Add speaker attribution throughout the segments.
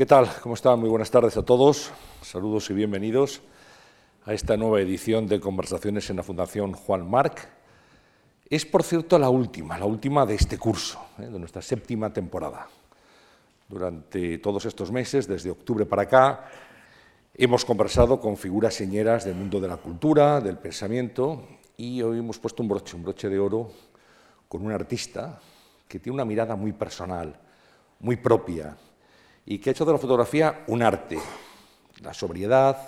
Speaker 1: ¿Qué tal? ¿Cómo están? Muy buenas tardes a todos. Saludos y bienvenidos a esta nueva edición de Conversaciones en la Fundación Juan Marc. Es, por cierto, la última, la última de este curso, ¿eh? de nuestra séptima temporada. Durante todos estos meses, desde octubre para acá, hemos conversado con figuras señeras del mundo de la cultura, del pensamiento, y hoy hemos puesto un broche, un broche de oro, con un artista que tiene una mirada muy personal, muy propia, y que ha hecho de la fotografía un arte. La sobriedad,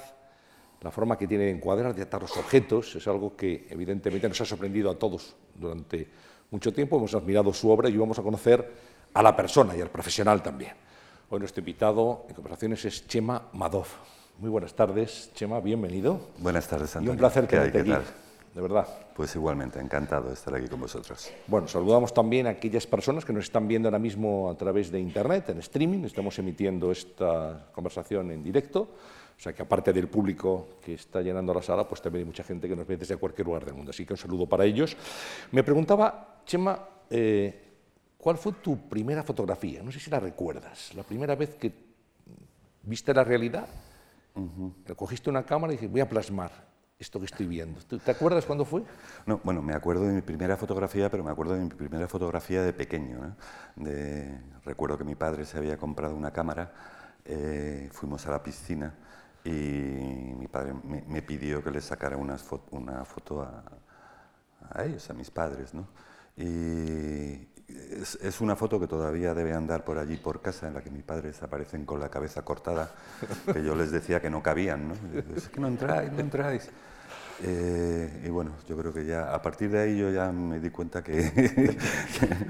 Speaker 1: la forma que tiene de encuadrar, de atar los objetos, es algo que evidentemente nos ha sorprendido a todos durante mucho tiempo. Hemos admirado su obra y vamos a conocer a la persona y al profesional también. Hoy nuestro invitado en conversaciones es Chema Madov. Muy buenas tardes, Chema, bienvenido.
Speaker 2: Buenas tardes, Antonio.
Speaker 1: Y un placer tenerte aquí, de verdad.
Speaker 2: Pues igualmente, encantado de estar aquí con vosotros.
Speaker 1: Bueno, saludamos también a aquellas personas que nos están viendo ahora mismo a través de Internet, en streaming. Estamos emitiendo esta conversación en directo. O sea que aparte del público que está llenando la sala, pues también hay mucha gente que nos ve desde cualquier lugar del mundo. Así que un saludo para ellos. Me preguntaba, Chema, eh, ¿cuál fue tu primera fotografía? No sé si la recuerdas. La primera vez que viste la realidad, recogiste una cámara y dijiste, voy a plasmar esto que estoy viendo. ¿Te acuerdas cuándo fue?
Speaker 2: No, bueno, me acuerdo de mi primera fotografía, pero me acuerdo de mi primera fotografía de pequeño. De, recuerdo que mi padre se había comprado una cámara, eh, fuimos a la piscina y mi padre me, pidió que le sacara una, una foto a, a, ellos, a mis padres. ¿no? Y es, es, una foto que todavía debe andar por allí, por casa, en la que mis padres aparecen con la cabeza cortada, que yo les decía que no cabían. ¿no? es que no entráis, no entráis. Eh, y bueno, yo creo que ya a partir de ahí yo ya me di cuenta que,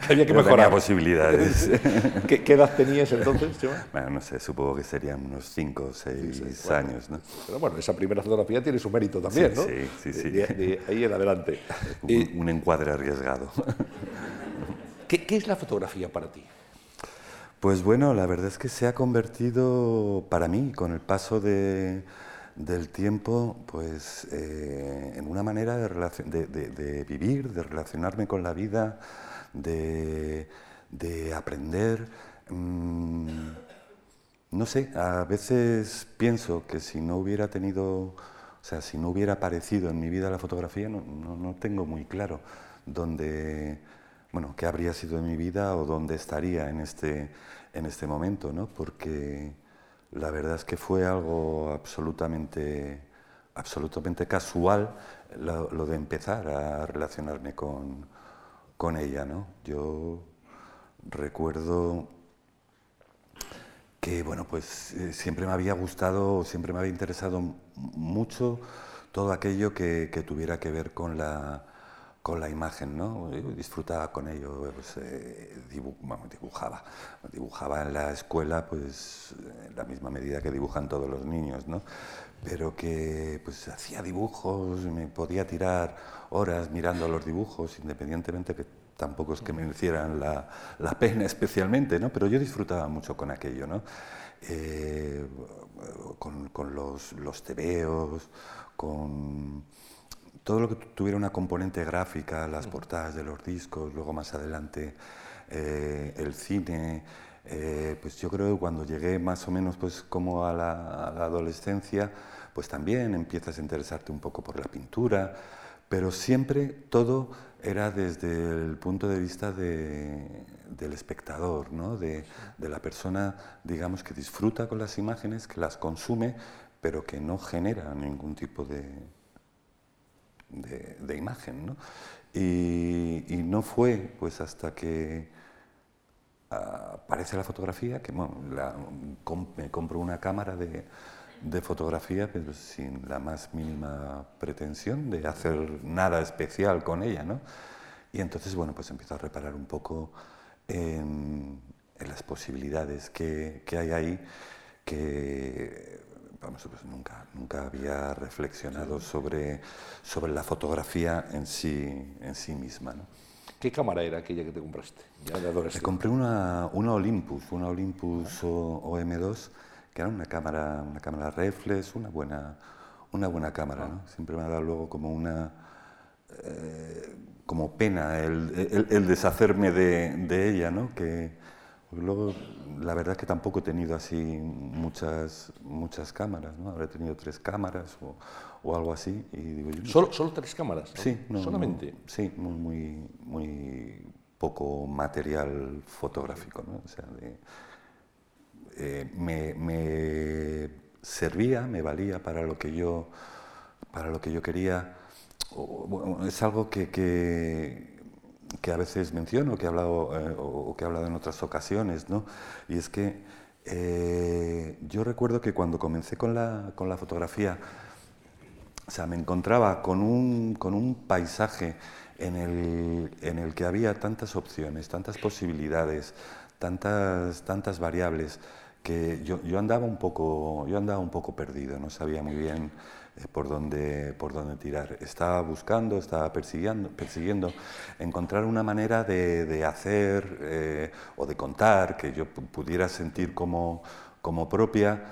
Speaker 1: había que mejorar.
Speaker 2: posibilidades.
Speaker 1: ¿Qué, edad tenías entonces,
Speaker 2: Bueno, no sé, supongo que serían unos 5 o 6 años. ¿no?
Speaker 1: Pero bueno, esa primera fotografía tiene su mérito también, ¿no?
Speaker 2: Sí, sí, sí.
Speaker 1: De, ahí en adelante.
Speaker 2: Un, un encuadre arriesgado.
Speaker 1: ¿Qué, ¿Qué es la fotografía para ti?
Speaker 2: Pues bueno, la verdad es que se ha convertido para mí, con el paso de del tiempo pues, eh, en una manera de, vivir, de relacionarme con la vida, de, aprender. Mm, no sé, a veces pienso que si no hubiera tenido, o sea, si no hubiera aparecido en mi vida la fotografía, no, tengo muy claro dónde, bueno, qué habría sido de mi vida o dónde estaría en este, en este momento, ¿no? Porque la verdad es que fue algo absolutamente, absolutamente casual lo, de empezar a relacionarme con, con ella. ¿no? Yo recuerdo que bueno, pues eh, siempre me había gustado, siempre me había interesado mucho todo aquello que tuviera que ver con la, con la imagen, ¿no? disfrutaba con ello, pues, eh, dibujaba. Dibujaba en la escuela, pues, la misma medida que dibujan todos los niños, ¿no? Pero que, pues, hacía dibujos, me podía tirar horas mirando los dibujos, independientemente que tampoco es que me hicieran la, pena especialmente, ¿no? Pero yo disfrutaba mucho con aquello, ¿no? Eh, con, los tebeos, con todo lo que tuviera una componente gráfica, las portadas de los discos, luego más adelante eh, el cine, eh, pues yo creo que cuando llegué más o menos pues como a la, adolescencia, pues también empiezas a interesarte un poco por la pintura, pero siempre todo era desde el punto de vista del espectador, ¿no? de, de la persona, digamos, que disfruta con las imágenes, que las consume, pero que no genera ningún tipo de, de, imagen. ¿no? Y, no fue pues hasta que aparece la fotografía que bueno, me compro una cámara de, fotografía pero sin la más mínima pretensión de hacer nada especial con ella. ¿no? Y entonces bueno, pues empiezo a reparar un poco en, las posibilidades que hay ahí que nunca, nunca había reflexionado sobre, sobre la fotografía en sí, en sí misma. ¿no?
Speaker 1: ¿Qué cámara era aquella que te compraste? Ya
Speaker 2: Me compré una, una Olympus, una Olympus OM2, que era una cámara, una cámara reflex, una buena, una buena cámara. ¿no? Siempre me ha dado luego como una... Eh, como pena el, el, deshacerme de, de, ella, ¿no? Que, luego, la verdad es que tampoco he tenido así muchas, muchas cámaras, ¿no? Habré tenido tres cámaras o, o algo así. Y digo, yo no
Speaker 1: ¿Solo, ¿Solo tres cámaras?
Speaker 2: Sí, no,
Speaker 1: solamente.
Speaker 2: sí, muy, muy, muy poco material fotográfico. ¿no? O sea, de- eh, me, me servía, me valía para lo que yo, para lo que yo quería. O- bueno, es algo que, que, que a veces menciono, que he hablado, eh, o que he hablado en otras ocasiones, ¿no? Y es que eh, yo recuerdo que cuando comencé con la, con la fotografía, o sea, me encontraba con un, con un paisaje en el, en el que había tantas opciones, tantas posibilidades, tantas, tantas variables, que yo, yo, andaba un poco, yo andaba un poco perdido, no sabía muy bien por, dónde, por dónde tirar. Estaba buscando, estaba persiguiendo, persiguiendo encontrar una manera de, de hacer eh, o de contar que yo pu- pudiera sentir como, como propia,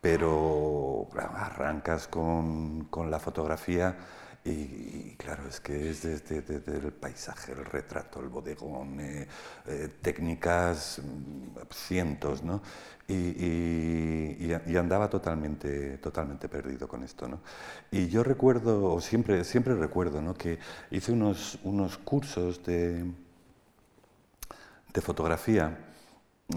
Speaker 2: pero arrancas con, con la fotografía y, claro, es que es desde, desde el paisaje, el retrato, el bodegón, eh, eh, técnicas, mm, cientos, ¿no? Y, y- y- andaba totalmente, totalmente perdido con esto, ¿no? Y yo recuerdo, o siempre, siempre recuerdo, ¿no? Que hice unos, unos cursos de, de fotografía.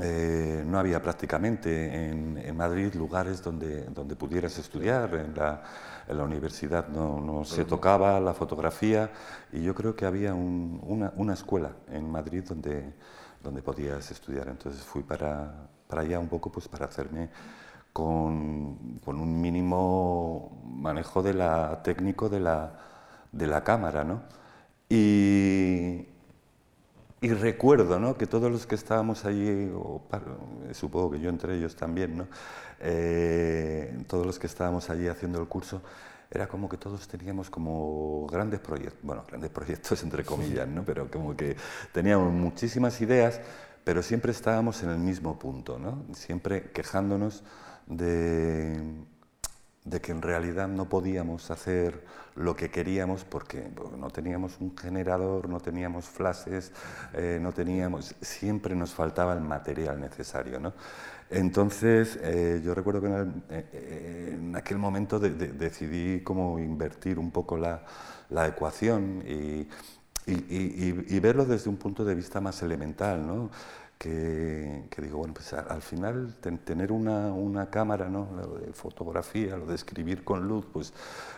Speaker 2: Eh, no había prácticamente en, en Madrid lugares donde, donde pudieras estudiar. En la, en la universidad no, no se tocaba la fotografía y yo creo que había un- una, una escuela en Madrid donde, donde podías estudiar. Entonces fui para, para allá un poco pues, para hacerme con, con un mínimo manejo de la, técnico de la, de la cámara. ¿no? Y, y recuerdo ¿no? que todos los que estábamos allí, supongo que yo entre ellos también, ¿no? Eh, todos los que estábamos allí haciendo el curso, era como que todos teníamos como grandes proyectos, bueno, grandes proyectos entre comillas, ¿no? pero como que teníamos muchísimas ideas, pero siempre estábamos en el mismo punto, ¿no? siempre quejándonos de, de que en realidad no podíamos hacer lo que queríamos porque no teníamos un generador, no teníamos flashes, eh, no teníamos, siempre nos faltaba el material necesario. ¿no? Entonces, eh, yo recuerdo que en, eh, aquel momento de- de- decidí como invertir un poco la, la ecuación y- y verlo desde un punto de vista más elemental, ¿no? Que, digo, bueno, pues al final ten- tener una, una cámara, ¿no? lo de fotografía, lo de escribir con luz, pues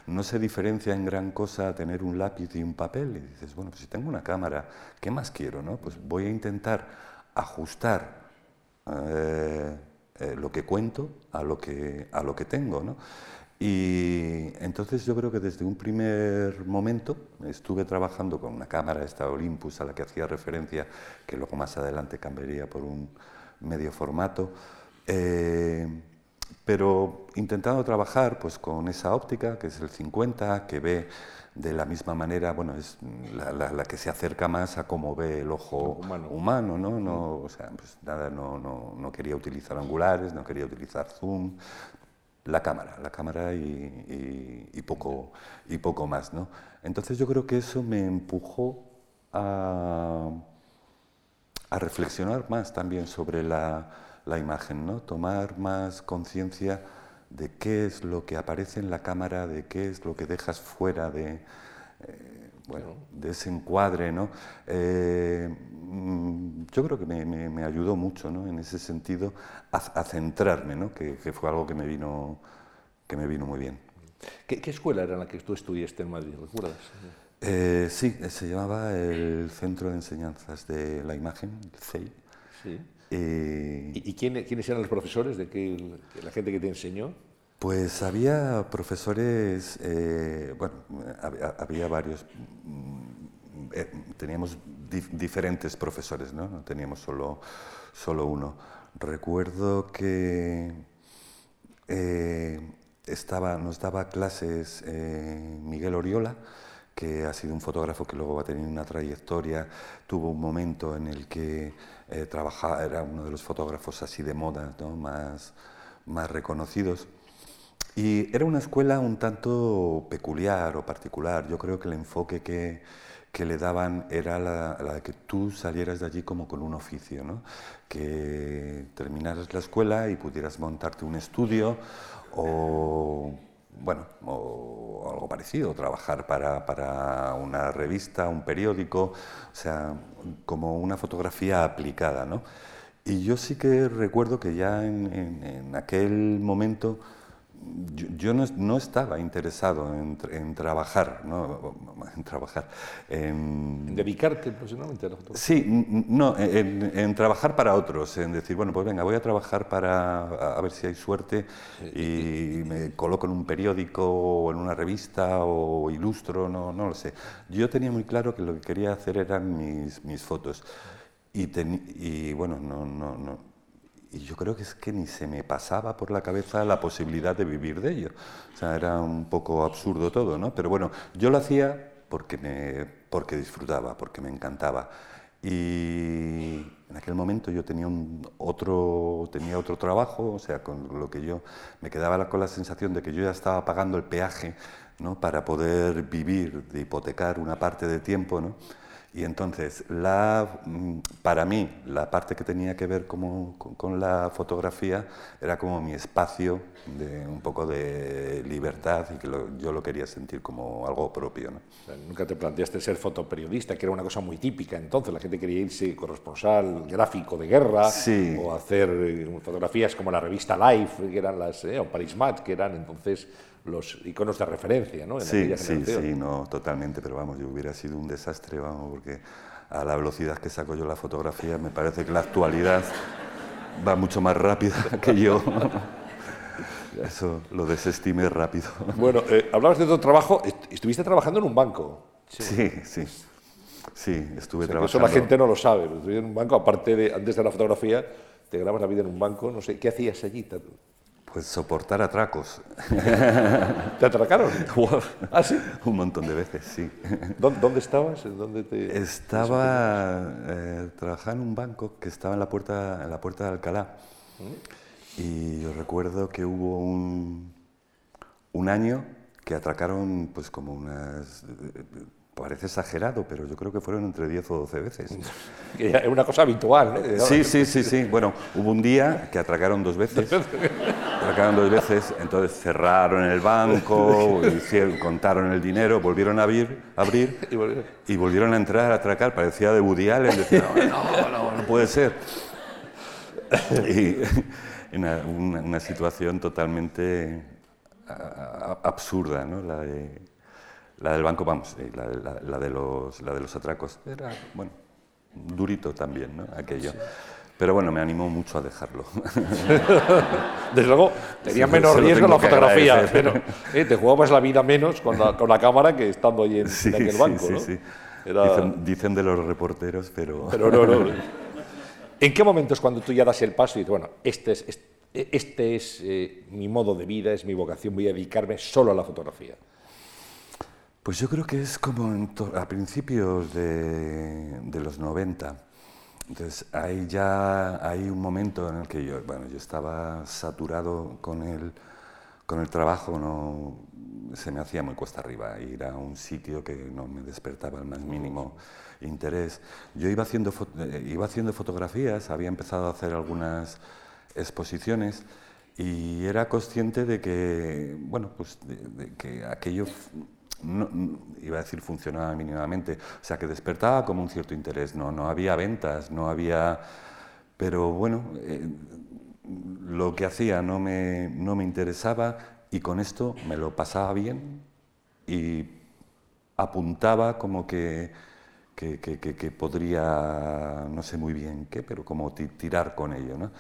Speaker 2: no se diferencia en gran cosa a tener un lápiz y un papel. Y dices, bueno, pues si tengo una cámara, ¿qué más quiero? No? Pues voy a intentar ajustar eh, eh, lo que cuento a lo que, a lo que tengo. ¿no? Y entonces yo creo que desde un primer momento estuve trabajando con una cámara, esta Olympus, a la que hacía referencia, que luego más adelante cambiaría por un medio formato, eh, pero intentando trabajar pues, con esa óptica, que es el 50, que ve de la misma manera, bueno, es la, la- la que se acerca más a cómo ve el ojo
Speaker 1: Humano.
Speaker 2: humano, ¿no? no o sea, pues nada, no, no, no quería utilizar angulares, no quería utilizar zoom, la cámara, la cámara y, poco, y poco más, ¿no? Entonces yo creo que eso me empujó a, a reflexionar más también sobre la, la imagen, ¿no? Tomar más conciencia de qué es lo que aparece en la cámara, de qué es lo que dejas fuera de, eh, bueno, de ese encuadre, ¿no? Eh, mm, yo creo que me, me- me ayudó mucho, ¿no? En ese sentido, a, a centrarme, ¿no? Que, que fue algo que me vino, que me vino muy bien.
Speaker 1: ¿Qué, qué escuela era la que tú estudiaste en Madrid? ¿Recuerdas?
Speaker 2: Eh, sí, se llamaba el Centro de Enseñanzas de la Imagen, el CEI.
Speaker 1: Sí.
Speaker 2: Eh,
Speaker 1: ¿Y, y quién- quiénes eran los profesores? ¿De qué, la gente que te enseñó?
Speaker 2: Pues había profesores, eh, bueno, había, varios, mm, eh, teníamos dif- diferentes profesores, ¿no? No teníamos solo, solo uno. Recuerdo que eh, estaba, nos daba clases Miguel Oriola, que ha sido un fotógrafo que luego va a tener una trayectoria, tuvo un momento en el que trabajaba, era uno de los fotógrafos así de moda, ¿no? más, más reconocidos. Y era una escuela un tanto peculiar o particular. Yo creo que el enfoque que, que le daban era la, de que tú salieras de allí como con un oficio, ¿no? que terminaras la escuela y pudieras montarte un estudio o, bueno, o algo parecido, trabajar para, para, una revista, un periódico, o sea, como una fotografía aplicada. ¿no? Y yo sí que recuerdo que ya en, en aquel momento yo, no, estaba interesado en, trabajar, ¿no? en trabajar.
Speaker 1: En, ¿Dedicarte profesionalmente a la fotografía?
Speaker 2: Sí, no, en, trabajar para otros, en decir, bueno, pues venga, voy a trabajar para a ver si hay suerte y me coloco en un periódico o en una revista o ilustro, no, no lo sé. Yo tenía muy claro que lo que quería hacer eran mis, mis fotos. Y, y bueno, no, no, no y yo creo que es que ni se me pasaba por la cabeza la posibilidad de vivir de ello. O sea, era un poco absurdo todo, ¿no? Pero bueno, yo lo hacía porque, me, porque disfrutaba, porque me encantaba. Y en aquel momento yo tenía, un otro, tenía otro trabajo, o sea, con lo que yo me quedaba con la sensación de que yo ya estaba pagando el peaje ¿no? para poder vivir, de hipotecar una parte de tiempo, ¿no? Y entonces, la, mm, para mí, la parte que tenía que ver como, con, la fotografía era como mi espacio de un poco de libertad y que yo lo quería sentir como algo propio. ¿no?
Speaker 1: nunca te planteaste ser fotoperiodista, que era una cosa muy típica entonces. La gente quería irse corresponsal gráfico de guerra o hacer eh, fotografías como la revista Life, que eran las, eh, o Paris Match, que eran entonces los iconos de referencia, ¿no?
Speaker 2: sí, sí, sí, no, totalmente, pero vamos, yo hubiera sido un desastre, vamos, porque a la velocidad que saco yo la fotografía, me parece que la actualidad va mucho más rápida que yo. Eso lo desestimé rápido.
Speaker 1: Bueno, eh, hablabas de tu trabajo, estuviste trabajando en un banco.
Speaker 2: Sí, sí. Sí, estuve trabajando.
Speaker 1: Eso la gente no lo sabe, estuviste en un banco, aparte de, antes de la fotografía, te grabas la vida en un banco, no sé, ¿qué hacías allí?
Speaker 2: Pues soportar atracos.
Speaker 1: ¿Te atracaron? ¿Ah, sí?
Speaker 2: Un montón de veces, sí.
Speaker 1: ¿Dónde, estabas? ¿Dónde te...
Speaker 2: Estaba eh, trabajando en un banco que estaba en la puerta, en la puerta de Alcalá. ¿Mm? Y yo recuerdo que hubo un, un año que atracaron pues como unas Parece exagerado, pero yo creo que fueron entre 10 o 12 veces.
Speaker 1: Es una cosa habitual, ¿no?
Speaker 2: Sí, sí, sí, sí. Bueno, hubo un día que atracaron dos veces. atracaron dos veces, entonces cerraron el banco, hicieron, contaron el dinero, volvieron a abrir, abrir y, volvieron. a entrar a atracar. Parecía de Woody Allen, decían, no, no, no puede ser. Y una, una situación totalmente absurda, ¿no? La de, la del banco, vamos, la, de los, la de los atracos era, bueno, durito también, ¿no? Aquello. Pero bueno, me animó mucho a dejarlo.
Speaker 1: Desde luego, tenía menos riesgo la fotografía, pero eh, te jugabas la vida menos con la, con la cámara que estando allí en, aquel banco, ¿no?
Speaker 2: Dicen, dicen, de los reporteros, pero...
Speaker 1: Pero no, no. ¿En qué momento es cuando tú ya das el paso y dices, bueno, este es, este, es eh, mi modo de vida, es mi vocación, voy a dedicarme solo a la fotografía?
Speaker 2: Pues yo creo que es como a principios de, los 90. Entonces, ahí ya hay un momento en el que yo, bueno, yo estaba saturado con el, con el trabajo, no, se me hacía muy cuesta arriba ir a un sitio que no me despertaba el más mínimo interés. Yo iba haciendo, eh, iba haciendo fotografías, había empezado a hacer algunas exposiciones y era consciente de que, bueno, pues de que aquello no, iba a decir funcionaba mínimamente, o sea que despertaba como un cierto interés, no, no había ventas, no había... Pero bueno, eh, lo que hacía no me, no me interesaba y con esto me lo pasaba bien y apuntaba como que, que, que, podría, no sé muy bien qué, pero como tirar con ello. ¿no?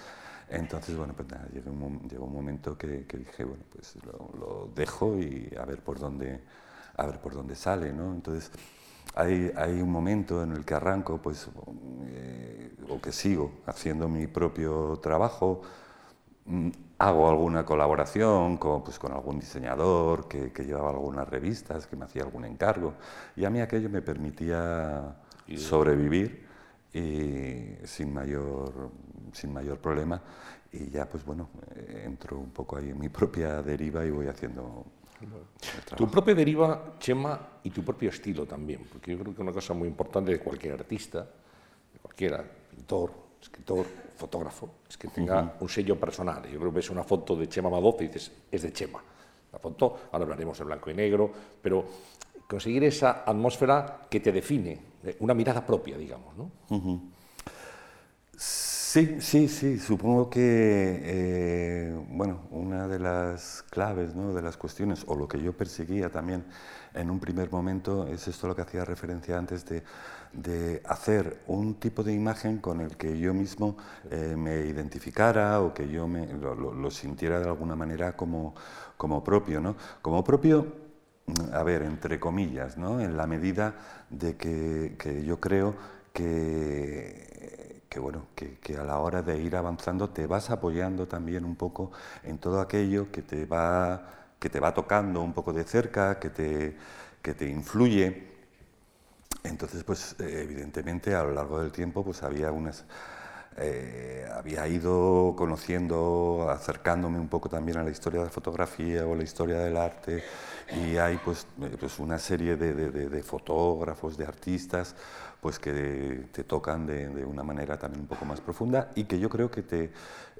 Speaker 2: Entonces, bueno, pues nada, llegó un, llegó un momento que, dije, bueno, pues lo, lo, dejo y a ver por dónde, a ver por dónde sale, ¿no? Entonces, hay, hay un momento en el que arranco, pues, eh, o que sigo haciendo mi propio trabajo, mm, hago alguna colaboración con, pues, con algún diseñador que, que, llevaba algunas revistas, que me hacía algún encargo, y a mí aquello me permitía sobrevivir y sin mayor, sin mayor problema, y ya, pues bueno, entro un poco ahí en mi propia deriva y voy haciendo
Speaker 1: Tu propia deriva, Chema, y tu propio estilo también, porque yo creo que una cosa muy importante de cualquier artista, de cualquiera, pintor, escritor, fotógrafo, es que tenga un sello personal. Yo creo que ves una foto de Chema Madoz y dices, es de Chema. La foto, ahora hablaremos en blanco y negro, pero conseguir esa atmósfera que te define, una mirada propia, digamos, ¿no?
Speaker 2: Sí, sí, sí. Supongo que eh, bueno, una de las claves, ¿no? de las cuestiones, o lo que yo perseguía también en un primer momento, es esto lo que hacía referencia antes de, de hacer un tipo de imagen con el que yo mismo eh, me identificara o que yo me, lo, sintiera de alguna manera como, como propio. ¿no? Como propio, a ver, entre comillas, ¿no? en la medida de que, que yo creo que que, bueno, que, a la hora de ir avanzando te vas apoyando también un poco en todo aquello que te va, que te va tocando un poco de cerca, que te, que te influye. Entonces, pues evidentemente a lo largo del tiempo pues había unas... Eh, había ido conociendo, acercándome un poco también a la historia de la fotografía o la historia del arte y hay pues, eh, pues una serie de, de, de fotógrafos, de artistas pues que te tocan de, una manera también un poco más profunda y que yo creo que te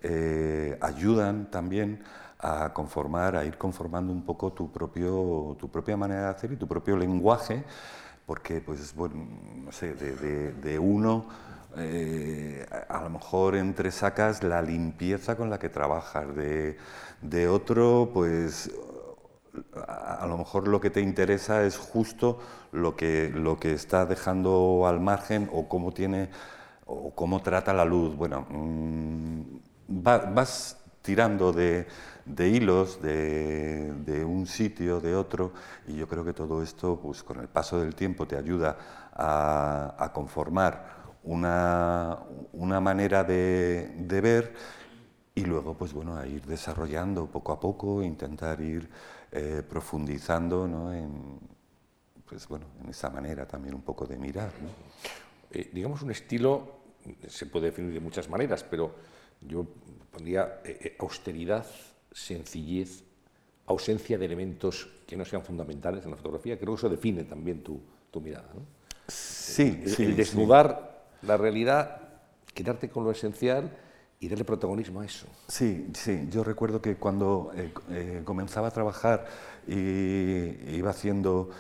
Speaker 2: eh, ayudan también a conformar, a ir conformando un poco tu, propio, tu propia manera de hacer y tu propio lenguaje, porque pues bueno, no sé, de, uno eh, a lo mejor entresacas la limpieza con la que trabajas, de, de otro pues a lo mejor lo que te interesa es justo lo que, lo que está dejando al margen o cómo tiene o cómo trata la luz. Bueno, mm, vas tirando de, hilos de, un sitio, de otro, y yo creo que todo esto, pues con el paso del tiempo, te ayuda a, conformar una, una manera de, de, ver y luego, pues bueno, a ir desarrollando poco a poco, intentar ir eh, profundizando ¿no? en, pues, bueno, en esa manera también un poco de mirar. ¿no?
Speaker 1: Eh, digamos un estilo, se puede definir de muchas maneras, pero yo pondría eh, austeridad, sencillez, ausencia de elementos que no sean fundamentales en la fotografía. Creo que eso define también tu, tu mirada. ¿no?
Speaker 2: Sí,
Speaker 1: el,
Speaker 2: sí,
Speaker 1: el desnudar la realidad, quedarte con lo esencial y darle protagonismo a eso.
Speaker 2: Sí, sí, yo recuerdo que cuando eh, eh, comenzaba a trabajar y iba haciendo,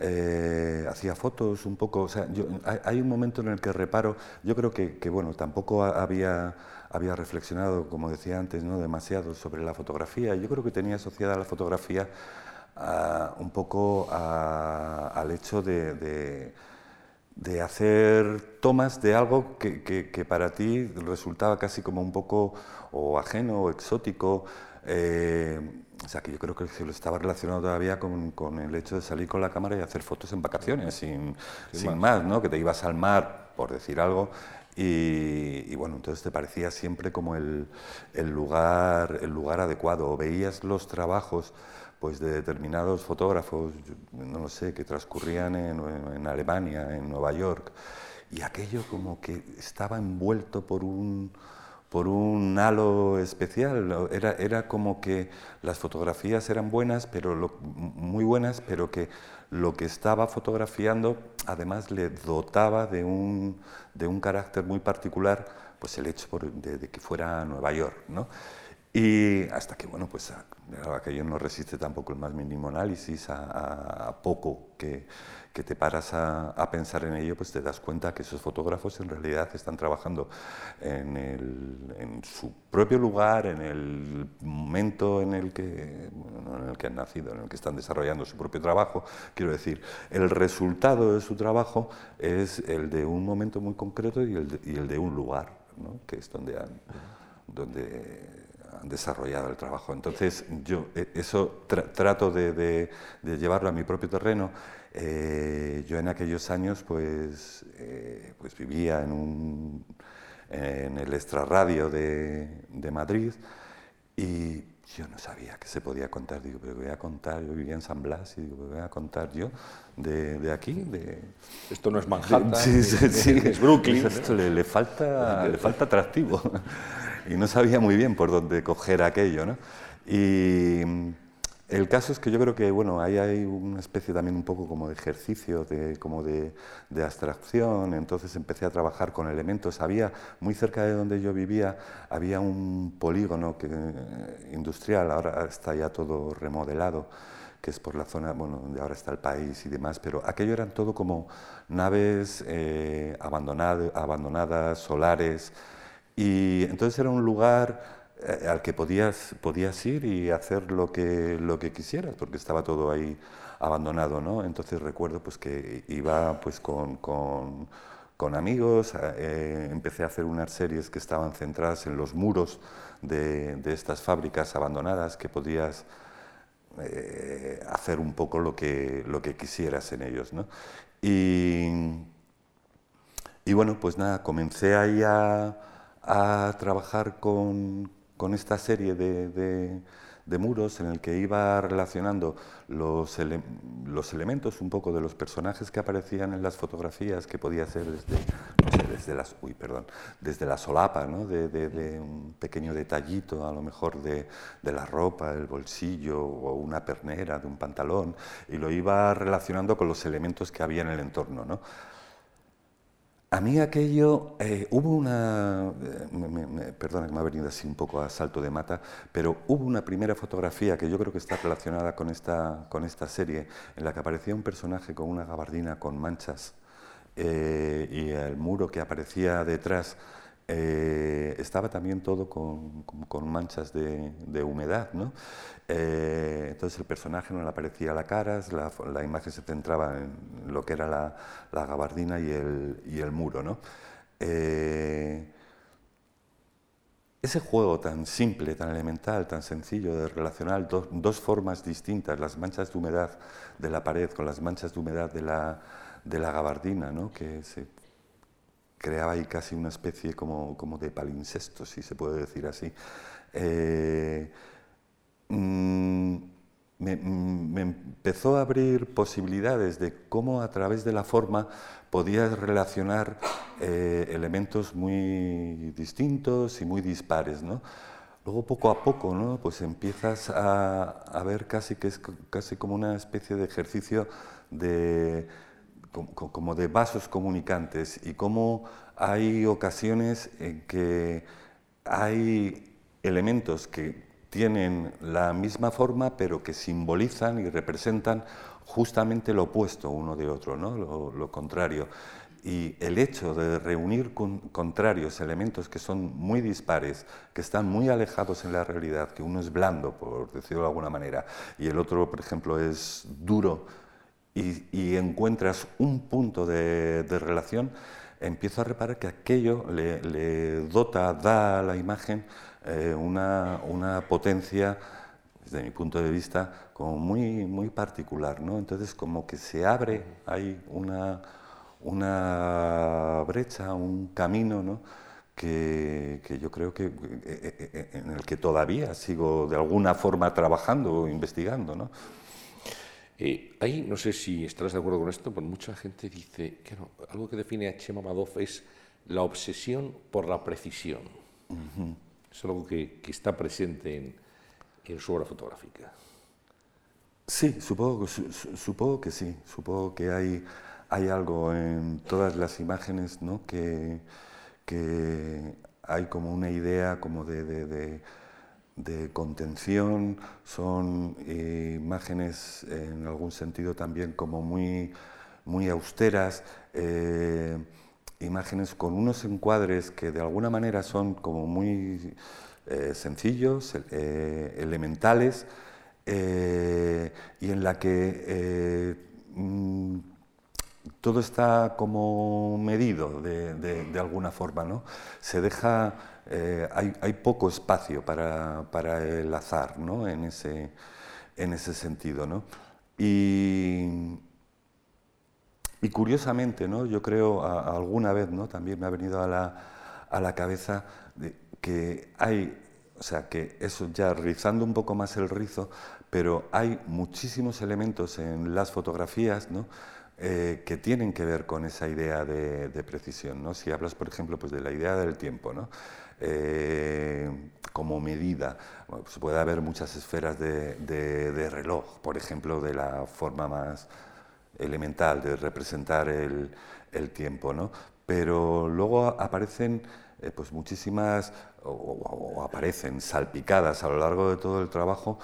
Speaker 2: eh, hacía fotos un poco, o sea, hay, un momento en el que reparo, yo creo que, bueno, tampoco había, había reflexionado, como decía antes, ¿no? demasiado sobre la fotografía, yo creo que tenía asociada la fotografía un poco al hecho de hacer tomas de algo que, que, para ti resultaba casi como un poco o ajeno o exótico. Eh, o sea, que yo creo que se lo estaba relacionado todavía con, con, el hecho de salir con la cámara y hacer fotos en vacaciones, sin, sin, más. ¿no? Que te ibas al mar, por decir algo, y, y, bueno, entonces te parecía siempre como el, el, lugar, el lugar adecuado. O veías los trabajos pues de determinados fotógrafos, no lo sé, que transcurrían en, Alemania, en Nueva York, y aquello como que estaba envuelto por un, por un halo especial. Era, era como que las fotografías eran buenas, pero muy buenas, pero que lo que estaba fotografiando además le dotaba de un, de un carácter muy particular, pues el hecho de, de que fuera Nueva York. ¿no? Y hasta que, bueno, pues aquello no resiste tampoco el más mínimo análisis, a, poco que, que, te paras a, a, pensar en ello, pues te das cuenta que esos fotógrafos en realidad están trabajando en, el, en su propio lugar, en el momento en el, que, en el que han nacido, en el que están desarrollando su propio trabajo. Quiero decir, el resultado de su trabajo es el de un momento muy concreto y el de, y el de un lugar, ¿no? que es donde han... Donde desarrollado el trabajo. Entonces, yo eh, eso trato de, llevarlo a mi propio terreno. Eh, yo en aquellos años pues, eh, pues vivía en, un, en el extrarradio de, de Madrid y yo no sabía que se podía contar. Digo, pero voy a contar, yo vivía en San Blas y digo, voy a contar yo de, de aquí. De,
Speaker 1: esto no es Manhattan,
Speaker 2: sí, sí,
Speaker 1: es Brooklyn.
Speaker 2: Esto le, le, falta, le falta atractivo. y no sabía muy bien por dónde coger aquello. ¿no? Y, El caso es que yo creo que bueno, ahí hay una especie también un poco como de ejercicio, de, como de, abstracción, entonces empecé a trabajar con elementos. Había, muy cerca de donde yo vivía, había un polígono que, industrial, ahora está ya todo remodelado, que es por la zona, bueno, donde ahora está el país y demás, pero aquello eran todo como naves eh, abandonadas, solares, y entonces era un lugar eh, al que podías, podías ir y hacer lo que, lo que quisieras, porque estaba todo ahí abandonado, ¿no? Entonces recuerdo pues, que iba pues, con, con, con amigos, eh, empecé a hacer unas series que estaban centradas en los muros de, de estas fábricas abandonadas, que podías eh, hacer un poco lo que, lo que quisieras en ellos, ¿no? Y, y bueno, pues nada, comencé ahí a, a trabajar con, con esta serie de, muros en el que iba relacionando los, los, elementos un poco de los personajes que aparecían en las fotografías, que podía ser desde, desde, las, uy, perdón, desde la solapa, ¿no? de, un pequeño detallito, a lo mejor de, la ropa, el bolsillo o una pernera de un pantalón, y lo iba relacionando con los elementos que había en el entorno. ¿no? A mí aquello, eh, hubo una, eh, perdona que me ha venido así un poco a salto de mata, pero hubo una primera fotografía que yo creo que está relacionada con esta, con esta serie, en la que aparecía un personaje con una gabardina con manchas eh, y el muro que aparecía detrás eh, estaba también todo con, manchas de, humedad. ¿no? Eh, entonces el personaje no le aparecía la cara, la, imagen se centraba en lo que era la, gabardina y el, y el muro. ¿no? Eh, ese juego tan simple, tan elemental, tan sencillo de relacionar dos, formas distintas, las manchas de humedad de la pared con las manchas de humedad de la, de la gabardina, ¿no? que se creaba ahí casi una especie como, como de palincesto, si se puede decir así. Eh, mm, me, empezó a abrir posibilidades de cómo a través de la forma podías relacionar eh, elementos muy distintos y muy dispares. ¿no? Luego poco a poco ¿no? pues empiezas a, a ver casi que es casi como una especie de ejercicio de como de vasos comunicantes y cómo hay ocasiones en que hay elementos que tienen la misma forma pero que simbolizan y representan justamente lo opuesto uno de otro, ¿no? lo, contrario. Y el hecho de reunir con, contrarios, elementos que son muy dispares, que están muy alejados en la realidad, que uno es blando, por decirlo de alguna manera, y el otro, por ejemplo, es duro, y, encuentras un punto de, relación, empiezo a reparar que aquello le, dota, da a la imagen eh, una, una, potencia, desde mi punto de vista, como muy, muy particular. ¿no? Entonces, como que se abre ahí una, una brecha, un camino, ¿no? Que, que, yo creo que eh, eh, en el que todavía sigo de alguna forma trabajando o investigando. ¿no?
Speaker 1: Eh, ahí no sé si estarás de acuerdo con esto, pero mucha gente dice que algo que define a Chema Madoff es la obsesión por la precisión. Es algo que, está presente en, su obra fotográfica.
Speaker 2: Sí, supongo, supongo que sí. Supongo que hay, hay algo en todas las imágenes ¿no? que, que hay como una idea como de de contención, son eh, imágenes en algún sentido también como muy, muy austeras, eh, imágenes con unos encuadres que de alguna manera son como muy eh, sencillos, elementales, y en la que mm, todo está como medido de, de, alguna forma, ¿no? Se deja eh, hay, poco espacio para, el azar ¿no? en, ese, en ese sentido. ¿no? Y, curiosamente, ¿no? yo creo alguna vez ¿no? también me ha venido a la, a la cabeza que hay, o sea, que eso ya rizando un poco más el rizo, pero hay muchísimos elementos en las fotografías ¿no? Eh, que tienen que ver con esa idea de, de, precisión. ¿no? Si hablas, por ejemplo, pues de la idea del tiempo, ¿no? Eh, como medida. pues puede haber muchas esferas de, reloj, por ejemplo, de la forma más elemental de representar el, tiempo, ¿no? pero luego aparecen eh, pues muchísimas, o, aparecen salpicadas a lo largo de todo el trabajo,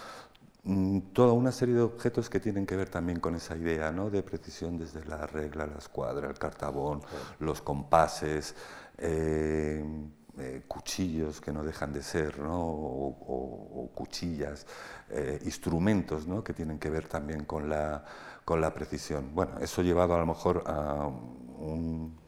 Speaker 2: mm, toda una serie de objetos que tienen que ver también con esa idea ¿no? de precisión desde la regla, la escuadra, el cartabón, los compases, eh, eh, cuchillos que no dejan de ser, ¿no? o, cuchillas, instrumentos ¿no? que tienen que ver también con la, con la precisión. Bueno, eso llevado a lo mejor a un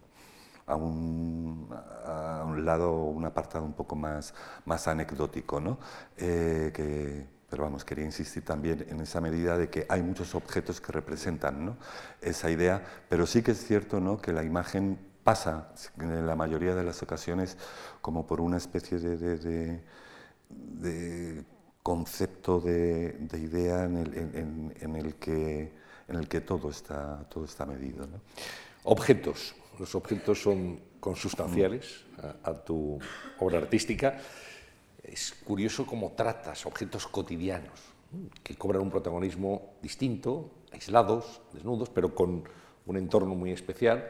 Speaker 2: a un, a un lado, un apartado un poco más, más anecdótico, ¿no? Eh, que, pero vamos, quería insistir también en esa medida de que hay muchos objetos que representan ¿no? esa idea, pero sí que es cierto ¿no? que la imagen pasa en la mayoría de las ocasiones como por una especie de, concepto de, idea en el, que, todo está, medido.
Speaker 1: Objetos los objetos son consustanciales a, tu obra artística. Es curioso cómo tratas objetos cotidianos, que cobran un protagonismo distinto, aislados, desnudos, pero con un entorno muy especial.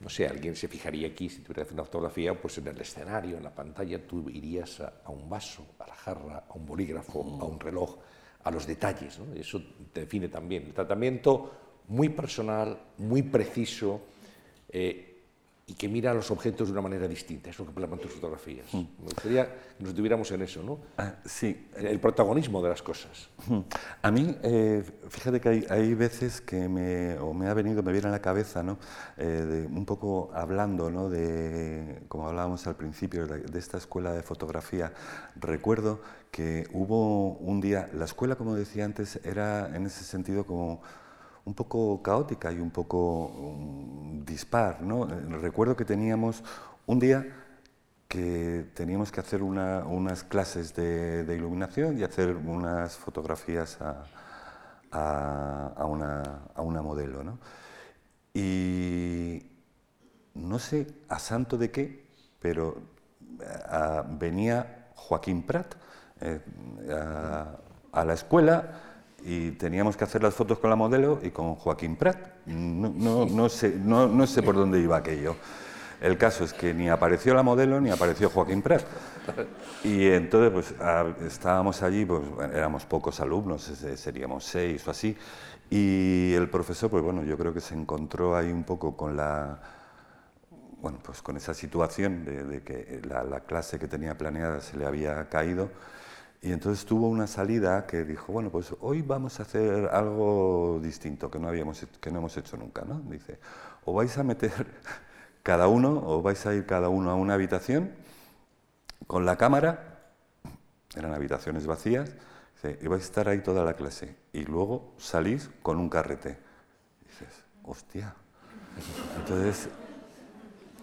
Speaker 1: No sé, alguien se fijaría aquí, si tuviera que hacer una fotografía, pues en el escenario, en la pantalla, tú irías a, un vaso, a la jarra, a un bolígrafo, a un reloj, a los detalles. Eso te define también. El tratamiento muy personal, muy preciso, eh, y que mira los objetos de una manera distinta. Es lo que plasman tus fotografías. Mm. Me gustaría que nos detuviéramos en eso, ¿no?
Speaker 2: Ah, sí.
Speaker 1: El protagonismo de las cosas.
Speaker 2: Mm. A mí, eh, fíjate que hay, hay, veces que me, o me ha venido, me viene a la cabeza, ¿no? Eh, de, un poco hablando, ¿no? De, como hablábamos al principio, de, de esta escuela de fotografía. Recuerdo que hubo un día, la escuela, como decía antes, era en ese sentido como un poco caótica y un poco mm, dispar. ¿no? Recuerdo que teníamos un día que teníamos que hacer unas clases de, iluminación y hacer unas fotografías a, a, una, a una, modelo. ¿no? Y no sé a santo de qué, pero eh, venía Joaquín Prat eh, a la escuela y teníamos que hacer las fotos con la modelo y con Joaquín Prat. No, no, sé, no, sé por dónde iba aquello. El caso es que ni apareció la modelo ni apareció Joaquín Prat. Y entonces pues estábamos allí, pues éramos pocos alumnos, seríamos seis o así, y el profesor, pues bueno, yo creo que se encontró ahí un poco con la, bueno, pues con esa situación de, que la clase que tenía planeada se le había caído y entonces tuvo una salida que dijo, bueno, pues hoy vamos a hacer algo distinto que no, habíamos, que no hemos hecho nunca, ¿no? Dice, o vais a meter cada uno, o vais a ir cada uno a una habitación con la cámara, eran habitaciones vacías, y vais a estar ahí toda la clase, y luego salís con un carrete. dices, hostia. Entonces,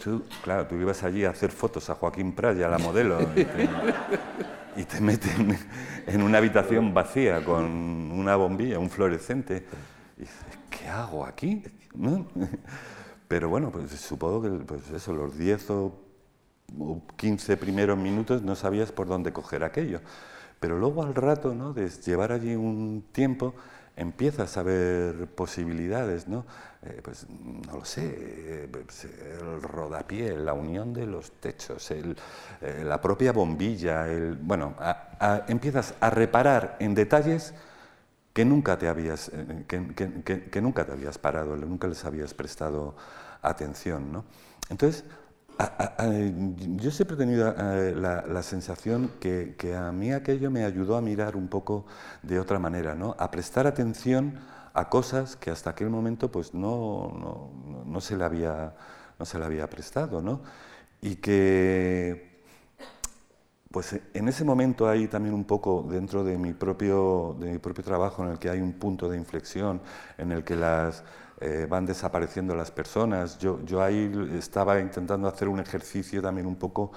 Speaker 2: tú, claro, tú ibas allí a hacer fotos a Joaquín Prat y a la modelo meten en una habitación vacía con una bombilla, un fluorescente. Y ¿qué hago aquí? Pero bueno, pues supongo que pues eso, los 10 o 15 primeros minutos no sabías por dónde coger aquello. Pero luego al rato, ¿no? de llevar allí un tiempo, empiezas a ver posibilidades, ¿no? Eh, pues no lo sé, eh, pues, el rodapié, la unión de los techos, el, eh, la propia bombilla, el, bueno, empiezas a reparar en detalles que nunca te habías, que, nunca te habías parado, nunca les habías prestado atención, ¿no? Entonces, yo siempre he tenido la, la, sensación que, a mí aquello me ayudó a mirar un poco de otra manera, ¿no? a prestar atención a cosas que hasta aquel momento pues no, no, no, se, le había, no se le había prestado. ¿no? Y que pues en ese momento hay también un poco dentro de mi propio, de mi propio trabajo en el que hay un punto de inflexión, en el que las, eh, van desapareciendo las personas. Yo, yo ahí estaba intentando hacer un ejercicio también un poco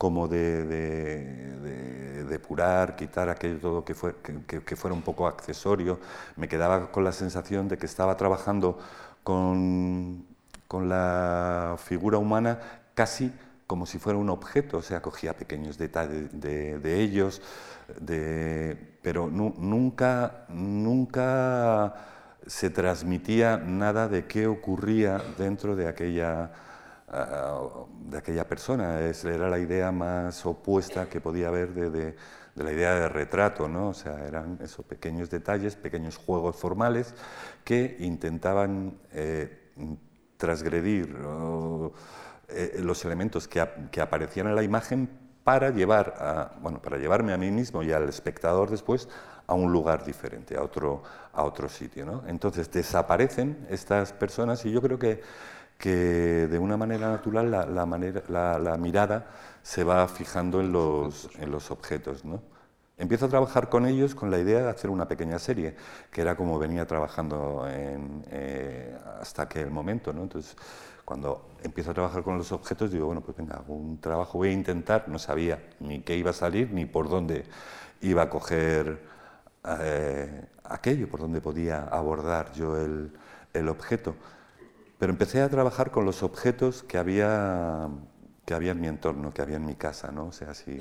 Speaker 2: como de, de, depurar, quitar aquello todo que, fue, que, fuera un poco accesorio. Me quedaba con la sensación de que estaba trabajando con, con la figura humana casi como si fuera un objeto, o sea, cogía pequeños detalles de, ellos, pero nunca, nunca se transmitía nada de qué ocurría dentro de aquella, de aquella persona. era la idea más opuesta que podía haber de, la idea de retrato, ¿no? O sea, eran esos pequeños detalles, pequeños juegos formales que intentaban eh, transgredir eh, los elementos que, que, aparecían en la imagen para, llevar a, bueno, para llevarme a mí mismo y al espectador después a un lugar diferente, a otro, a otro sitio. ¿no? Entonces desaparecen estas personas y yo creo que, que de una manera natural la, mirada se va fijando en los, objetos. ¿no? Empiezo a trabajar con ellos con la idea de hacer una pequeña serie, que era como venía trabajando eh, hasta aquel momento. ¿no? Entonces, cuando empiezo a trabajar con los objetos, digo, bueno, pues venga, un trabajo voy a intentar, no sabía ni qué iba a salir, ni por dónde iba a coger eh, aquello por donde podía abordar yo el, objeto. Pero empecé a trabajar con los objetos que había, que había en mi entorno, que había en mi casa. ¿no? O sea, si,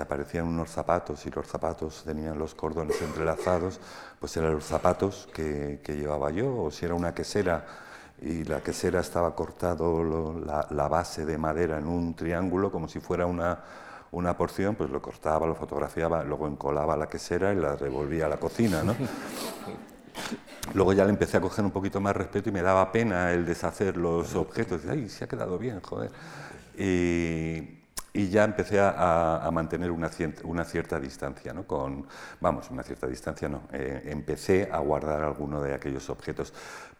Speaker 2: aparecían unos zapatos y los zapatos tenían los cordones entrelazados, pues eran los zapatos que, llevaba yo. O si era una quesera y la quesera estaba cortado la, la base de madera en un triángulo como si fuera una una porción, pues lo cortaba, lo fotografiaba, luego encolaba la quesera y la revolvía a la cocina, ¿no? Luego ya le empecé a coger un poquito más respeto y me daba pena el deshacer los objetos. ¡Ay, se ha quedado bien, joder! Y, y ya empecé a, mantener una, una, cierta distancia, ¿no? Con, vamos, una cierta distancia no, eh, empecé a guardar alguno de aquellos objetos.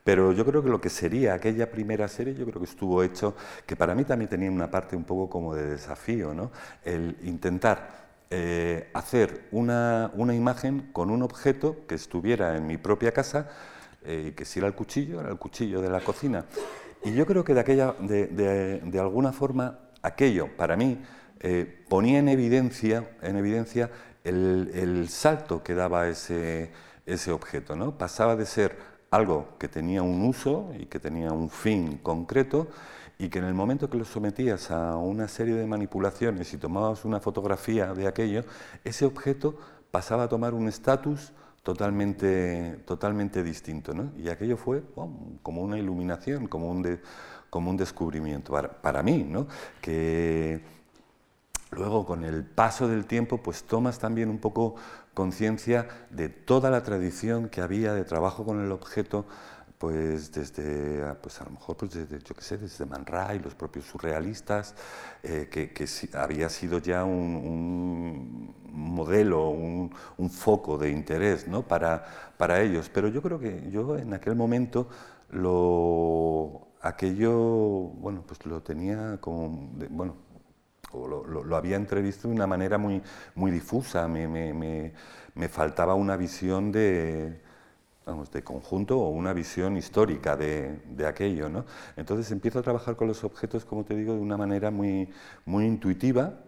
Speaker 2: Pero yo creo que lo que sería aquella primera serie, yo creo que estuvo hecho, que para mí también tenía una parte un poco como de desafío, ¿no? El intentar eh, hacer una, una, imagen con un objeto que estuviera en mi propia casa, eh, que si era el cuchillo, era el cuchillo de la cocina. Y yo creo que de, aquella, de, de, alguna forma aquello, para mí, eh, ponía en evidencia, en evidencia el, salto que daba ese, ese objeto. ¿no? Pasaba de ser algo que tenía un uso y que tenía un fin concreto y que en el momento que lo sometías a una serie de manipulaciones y tomabas una fotografía de aquello, ese objeto pasaba a tomar un estatus totalmente, totalmente distinto. ¿no? Y aquello fue como una iluminación, como un, de, como un descubrimiento para, mí, ¿no? que luego con el paso del tiempo pues tomas también un poco conciencia de toda la tradición que había de trabajo con el objeto pues desde, pues a lo mejor pues desde, yo qué sé, desde Man Ray, los propios surrealistas, eh, que, que, había sido ya un, modelo, un, foco de interés ¿no? para, para ellos. Pero yo creo que yo en aquel momento lo, aquello, bueno, pues lo tenía como, bueno, lo, había entrevisto de una manera muy, muy difusa, me, me, me, faltaba una visión de, vamos, de conjunto o una visión histórica de, de, aquello, ¿no? Entonces empiezo a trabajar con los objetos, como te digo, de una manera muy, muy intuitiva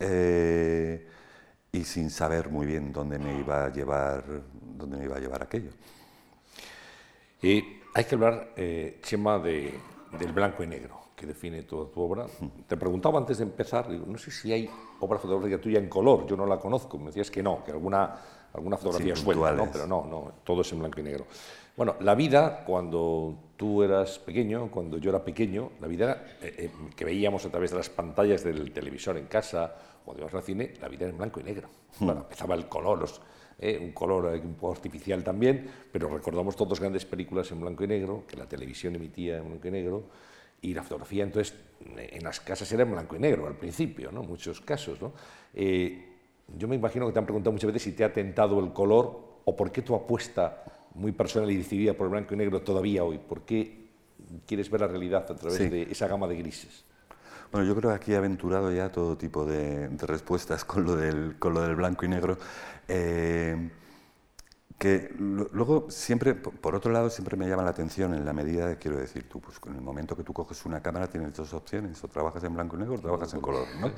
Speaker 2: eh, y sin saber muy bien dónde me iba a llevar, dónde me iba a llevar aquello.
Speaker 1: Y hay que hablar, eh, Chema, de, del blanco y negro, que define toda tu obra. Te preguntaba antes de empezar, digo, no sé si hay obra fotográfica tuya en color, yo no la conozco, me decías que no, que alguna, alguna fotografía suelta, ¿no? pero no, no, todo es en blanco y negro. Bueno, la vida, cuando tú eras pequeño, cuando yo era pequeño, la vida eh, eh, que veíamos a través de las pantallas del televisor en casa, cuando ibas al cine, la vida era en blanco y negro. Hmm. Bueno, empezaba el color, los, eh, un color un poco artificial también, pero recordamos todas grandes películas en blanco y negro, que la televisión emitía en blanco y negro, y la fotografía entonces en las casas era en blanco y negro al principio, ¿no? muchos casos. ¿no? Eh, yo me imagino que te han preguntado muchas veces si te ha tentado el color o por qué tu apuesta muy personal y decidida por el blanco y negro todavía hoy, por qué quieres ver la realidad a través de esa gama de grises.
Speaker 2: Bueno, yo creo que aquí he aventurado ya todo tipo de, respuestas con lo, del, con lo del blanco y negro. Eh, que luego siempre, por otro lado, siempre me llama la atención en la medida de, quiero decir, tú, pues en el momento que tú coges una cámara tienes dos opciones, o trabajas en blanco y negro o trabajas en color, ¿no?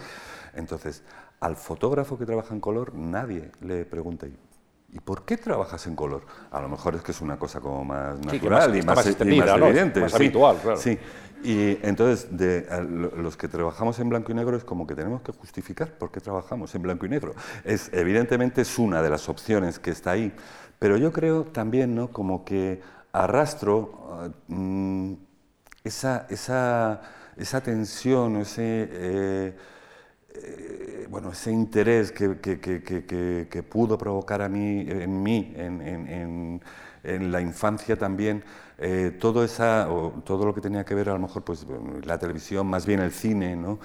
Speaker 2: Entonces, al fotógrafo que trabaja en color nadie le pregunta, ¿y por qué trabajas en color? A lo mejor es que es una cosa como más natural y, más, evidente.
Speaker 1: Más habitual, claro.
Speaker 2: Sí. Y entonces, de, los que trabajamos en blanco y negro es como que tenemos que justificar por qué trabajamos en blanco y negro. Es, evidentemente es una de las opciones que está ahí, pero yo creo también ¿no? como que arrastro mm, esa, esa, esa, tensión, ese... Eh, eh, bueno, ese interés que, que, que, que, pudo provocar a mí, en mí, en, en, la infancia también, eh, todo, esa, todo lo que tenía que ver a lo mejor pues la televisión, más bien el cine, ¿no?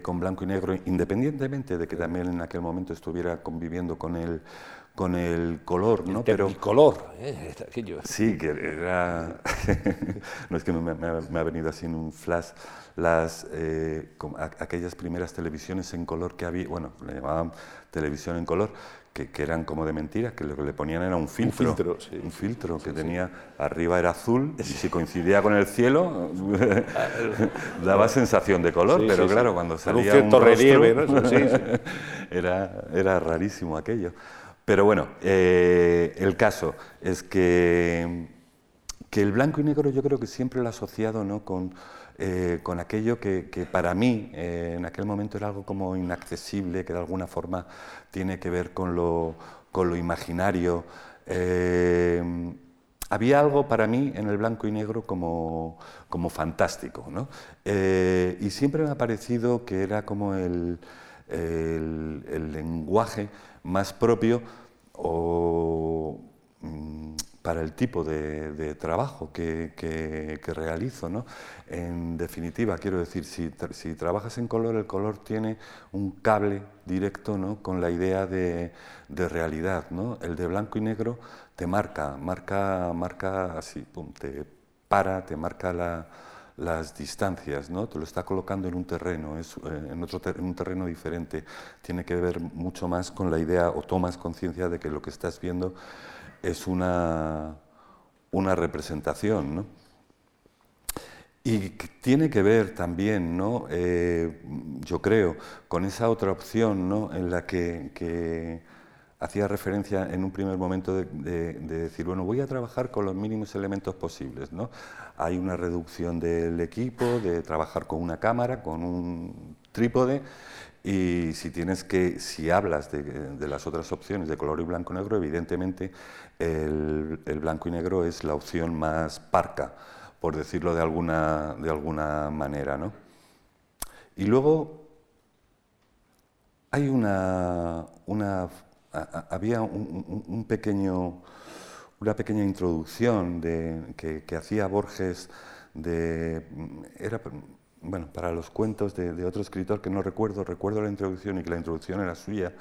Speaker 2: Con blanco y negro, independientemente de que también en aquel momento estuviera conviviendo con el, con el color, ¿no?
Speaker 1: Pero el color, ¿eh?
Speaker 2: Sí, que era... no es que me, me, ha venido así en un flash las, eh, aquellas primeras televisiones en color que había, bueno, le llamaban televisión en color, que, eran como de mentiras, que lo que le ponían era un filtro.
Speaker 1: Un filtro, sí.
Speaker 2: Un filtro que tenía, arriba era azul, y si coincidía con el cielo, daba sensación de color, pero claro, cuando salía un,
Speaker 1: cierto relieve,
Speaker 2: era, era rarísimo aquello. Pero bueno, eh, el caso es que, el blanco y negro yo creo que siempre lo he asociado ¿no? con eh, aquello que, para mí eh, en aquel momento era algo como inaccesible, que de alguna forma tiene que ver con lo, imaginario. Había algo para mí en el blanco y negro como, fantástico, ¿no? y siempre me ha parecido que era como el lenguaje más propio o mm, para el tipo de, trabajo que, realizo. ¿no? En definitiva, quiero decir, si, trabajas en color, el color tiene un cable directo ¿no? con la idea de, realidad. ¿no? El de blanco y negro te marca, marca, marca así, te para, te marca las distancias, ¿no? te lo está colocando en un terreno, es, eh, en, otro en un terreno diferente. Tiene que ver mucho más con la idea o tomas conciencia de que lo que estás viendo es una, una representación, ¿no? Y tiene que ver también, ¿no? Eh, yo creo, con esa otra opción ¿no? en la que, hacía referencia en un primer momento de, decir, bueno, voy a trabajar con los mínimos elementos posibles. ¿no? Hay una reducción del equipo, de trabajar con una cámara, con un trípode, y si tienes que, si hablas de, las otras opciones de color y blanco-negro, evidentemente el, blanco y negro es la opción más parca, por decirlo de alguna, de alguna manera. ¿no? Y luego hay una, una había un, pequeño, una pequeña introducción de, que, hacía Borges de, era, bueno, para los cuentos de, de, otro escritor que no recuerdo, recuerdo la introducción y que la introducción era suya,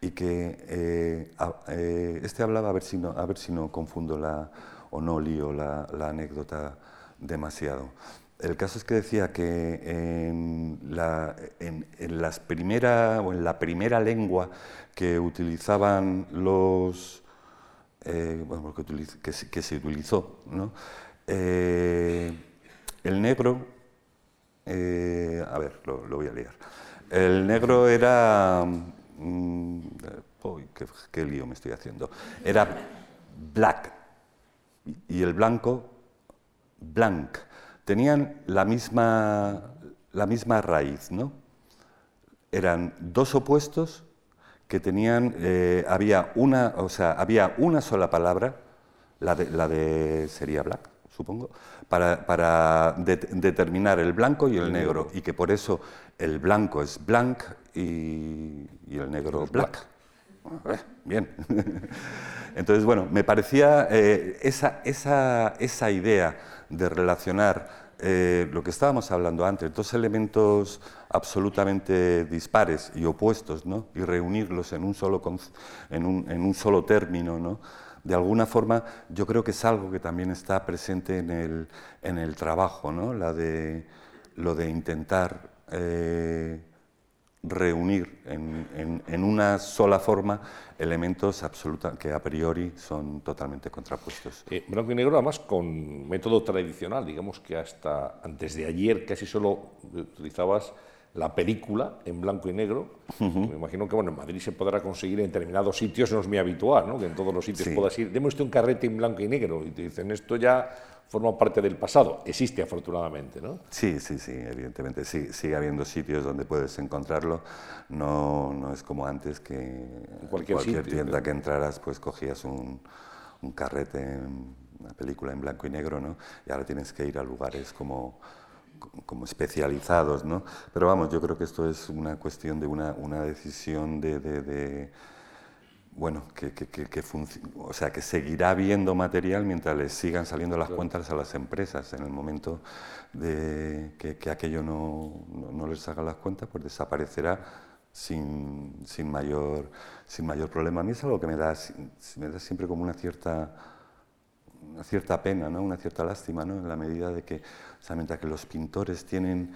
Speaker 2: y que eh, eh, este hablaba, a ver, si no, a ver si no confundo la, o no lío la, anécdota demasiado. El caso es que decía que en la, las primera, o en la primera lengua que utilizaban los... Eh, bueno, que, se utilizó, ¿no? el negro... a ver, lo, voy a leer. El negro era Mm, uy, qué, lío me estoy haciendo. Era black y el blanco, blanc. Tenían la misma, la misma raíz, ¿no? Eran dos opuestos que tenían, eh, había, una, o sea, había una sola palabra, la de, la de sería black, supongo, para, para determinar el blanco y el negro, y que por eso el blanco es blanc y, el negro black. Eh, bien. Entonces, bueno, me parecía eh, esa, esa, esa, idea de relacionar eh, lo que estábamos hablando antes, dos elementos absolutamente dispares y opuestos, ¿no? y reunirlos en un solo, en un, en un solo término, ¿no? de alguna forma yo creo que es algo que también está presente en el, en el trabajo, ¿no? La de, lo de intentar eh, reunir en, en, una sola forma elementos absoluta, que a priori son totalmente contrapuestos.
Speaker 1: Eh, blanco y negro además con método tradicional, digamos que hasta antes de ayer casi solo utilizabas la película en blanco y negro. Me imagino que bueno, en Madrid se podrá conseguir en determinados sitios, no es muy habitual, ¿no? que en todos los sitios puedas ir, deme usted un carrete en blanco y negro, y te dicen, esto ya forma parte del pasado. Existe afortunadamente, ¿no?
Speaker 2: Sí, sí, sí, evidentemente. Sí, sigue habiendo sitios donde puedes encontrarlo. No, no es como antes que en cualquier, tienda que entraras pues cogías un, un carrete, una película en blanco y negro, ¿no? Y ahora tienes que ir a lugares como como especializados, ¿no? Pero vamos, yo creo que esto es una cuestión de una, una decisión de, de, bueno, que, que, que, o sea, que seguirá habiendo material mientras les sigan saliendo las cuentas a las empresas. En el momento de que, aquello no, no, les haga las cuentas, pues desaparecerá sin, sin, mayor, sin mayor problema. A mí es algo que me da, me da siempre como una cierta una cierta pena, ¿no? una cierta lástima, ¿no? en la medida de que, o sea, mientras que los pintores tienen,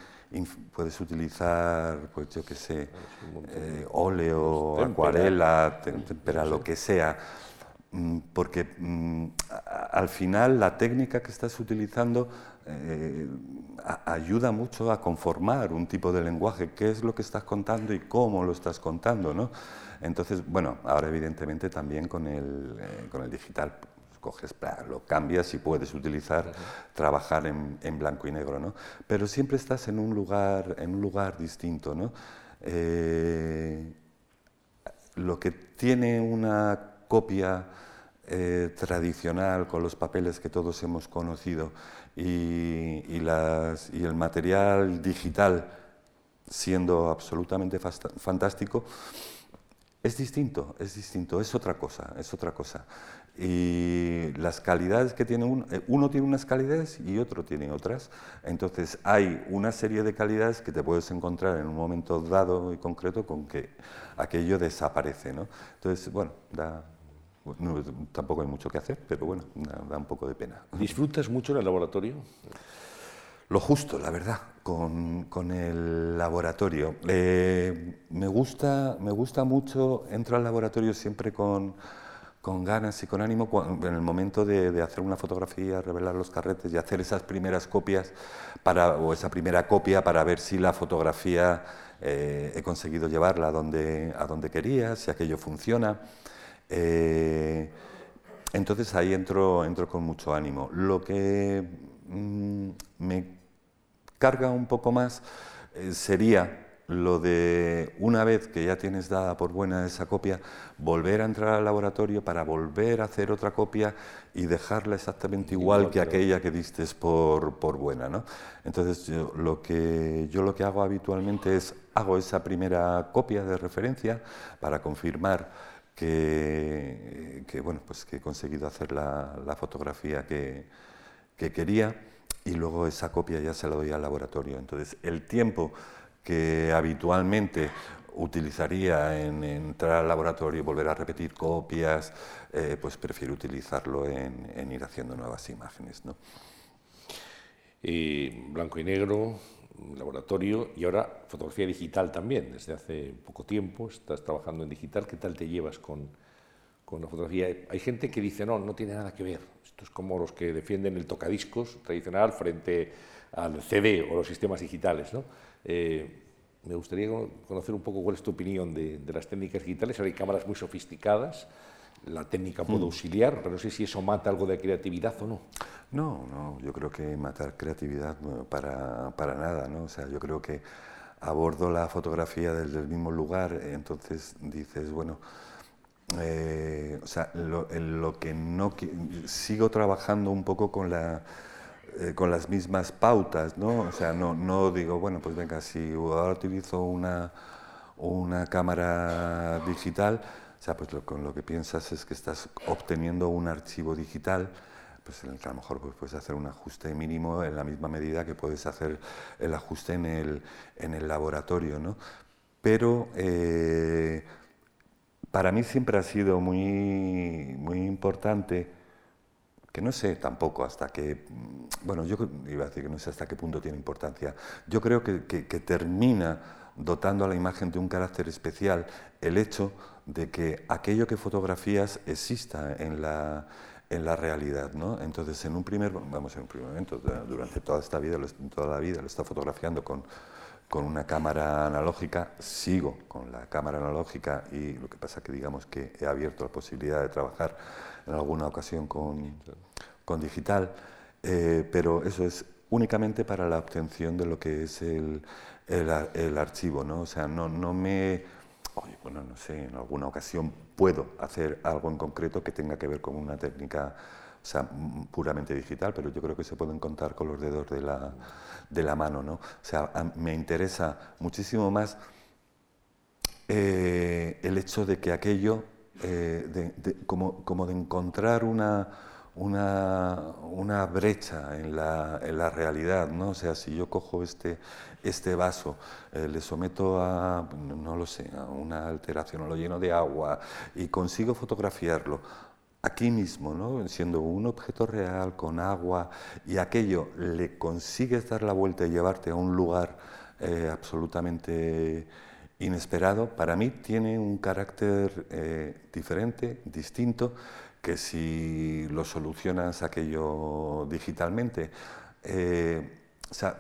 Speaker 2: puedes utilizar, pues yo qué sé, eh, óleo, acuarela, tempera, lo que sea, mm, porque mm, al final la técnica que estás utilizando eh, ayuda mucho a conformar un tipo de lenguaje, qué es lo que estás contando y cómo lo estás contando, ¿no? Entonces, bueno, ahora evidentemente también con el, eh, con el digital coges, lo cambias y puedes utilizar, trabajar en, blanco y negro, ¿no? Pero siempre estás en un lugar, en un lugar distinto, ¿no? Eh, lo que tiene una copia eh, tradicional con los papeles que todos hemos conocido y, las, y el material digital siendo absolutamente fantástico, es distinto, es distinto, es otra cosa, es otra cosa. Y las calidades que tiene uno, eh, uno tiene unas calidades y otro tiene otras. Entonces hay una serie de calidades que te puedes encontrar en un momento dado y concreto con que aquello desaparece. ¿no? Entonces, bueno, da, tampoco hay mucho que hacer, pero bueno, da, un poco de pena.
Speaker 1: ¿Disfrutas mucho en el laboratorio?
Speaker 2: Lo justo, la verdad, con, con el laboratorio. Eh, me, gusta, me gusta mucho, entro al laboratorio siempre con, con ganas y con ánimo en el momento de, hacer una fotografía, revelar los carretes y hacer esas primeras copias para, o esa primera copia para ver si la fotografía eh, he conseguido llevarla a donde, a donde quería, si aquello funciona. Eh, entonces ahí entro, entro con mucho ánimo. Lo que mm, me carga un poco más eh, sería lo de una vez que ya tienes dada por buena esa copia, volver a entrar al laboratorio para volver a hacer otra copia y dejarla exactamente igual, que aquella que diste por, por buena. ¿no? Entonces yo lo, que, yo lo que hago habitualmente es hago esa primera copia de referencia para confirmar que, que bueno, pues que he conseguido hacer la, la fotografía que, que quería y luego esa copia ya se la doy al laboratorio. Entonces, el tiempo que habitualmente utilizaría en, entrar al laboratorio y volver a repetir copias, eh, pues prefiero utilizarlo en, ir haciendo nuevas imágenes. ¿no?
Speaker 1: Blanco y negro, laboratorio y ahora fotografía digital también. Desde hace poco tiempo estás trabajando en digital. ¿Qué tal te llevas con, con la fotografía? Hay gente que dice, no, no tiene nada que ver es como los que defienden el tocadiscos tradicional frente al CD o los sistemas digitales. ¿no? Eh, me gustaría conocer un poco cuál es tu opinión de, las técnicas digitales. Ahora hay cámaras muy sofisticadas, la técnica puede mm. auxiliar, pero no sé si eso mata algo de creatividad o no.
Speaker 2: No, no, yo creo que matar creatividad para, para nada, ¿no? O sea, yo creo que abordo la fotografía desde el mismo lugar, entonces dices, bueno, eh, o sea, lo, lo, que no sigo trabajando un poco con la eh, con las mismas pautas, ¿no? O sea, no, digo, bueno, pues venga, si ahora utilizo una, una cámara digital, o sea, pues lo, con lo que piensas es que estás obteniendo un archivo digital, pues a lo mejor pues, puedes hacer un ajuste mínimo en la misma medida que puedes hacer el ajuste en el, en el laboratorio, ¿no? Pero eh, para mí siempre ha sido muy, muy importante, que no sé tampoco hasta qué, bueno, yo iba a decir que no sé hasta qué punto tiene importancia, yo creo que, termina dotando a la imagen de un carácter especial el hecho de que aquello que fotografías exista en la, en la realidad, ¿no? Entonces, en un primer, vamos, en un primer momento, durante toda esta vida, toda la vida lo está fotografiando con con una cámara analógica, sigo con la cámara analógica y lo que pasa que digamos que he abierto la posibilidad de trabajar en alguna ocasión con, con digital, eh, pero eso es únicamente para la obtención de lo que es el, el, archivo, ¿no? O sea, no, no me... bueno, no sé, en alguna ocasión puedo hacer algo en concreto que tenga que ver con una técnica o sea, puramente digital, pero yo creo que se pueden contar con los dedos de la, de la mano. ¿no? O sea, me interesa muchísimo más eh, el hecho de que aquello, eh, como, como, de encontrar una, una, una brecha en la, en la, realidad, ¿no? O sea, si yo cojo este, este vaso, eh, le someto a, no lo sé, a una alteración, lo lleno de agua y consigo fotografiarlo, aquí mismo, ¿no? siendo un objeto real, con agua, y aquello le consigues dar la vuelta y llevarte a un lugar eh, absolutamente inesperado, para mí tiene un carácter eh, diferente, distinto, que si lo solucionas aquello digitalmente. Eh, o sea,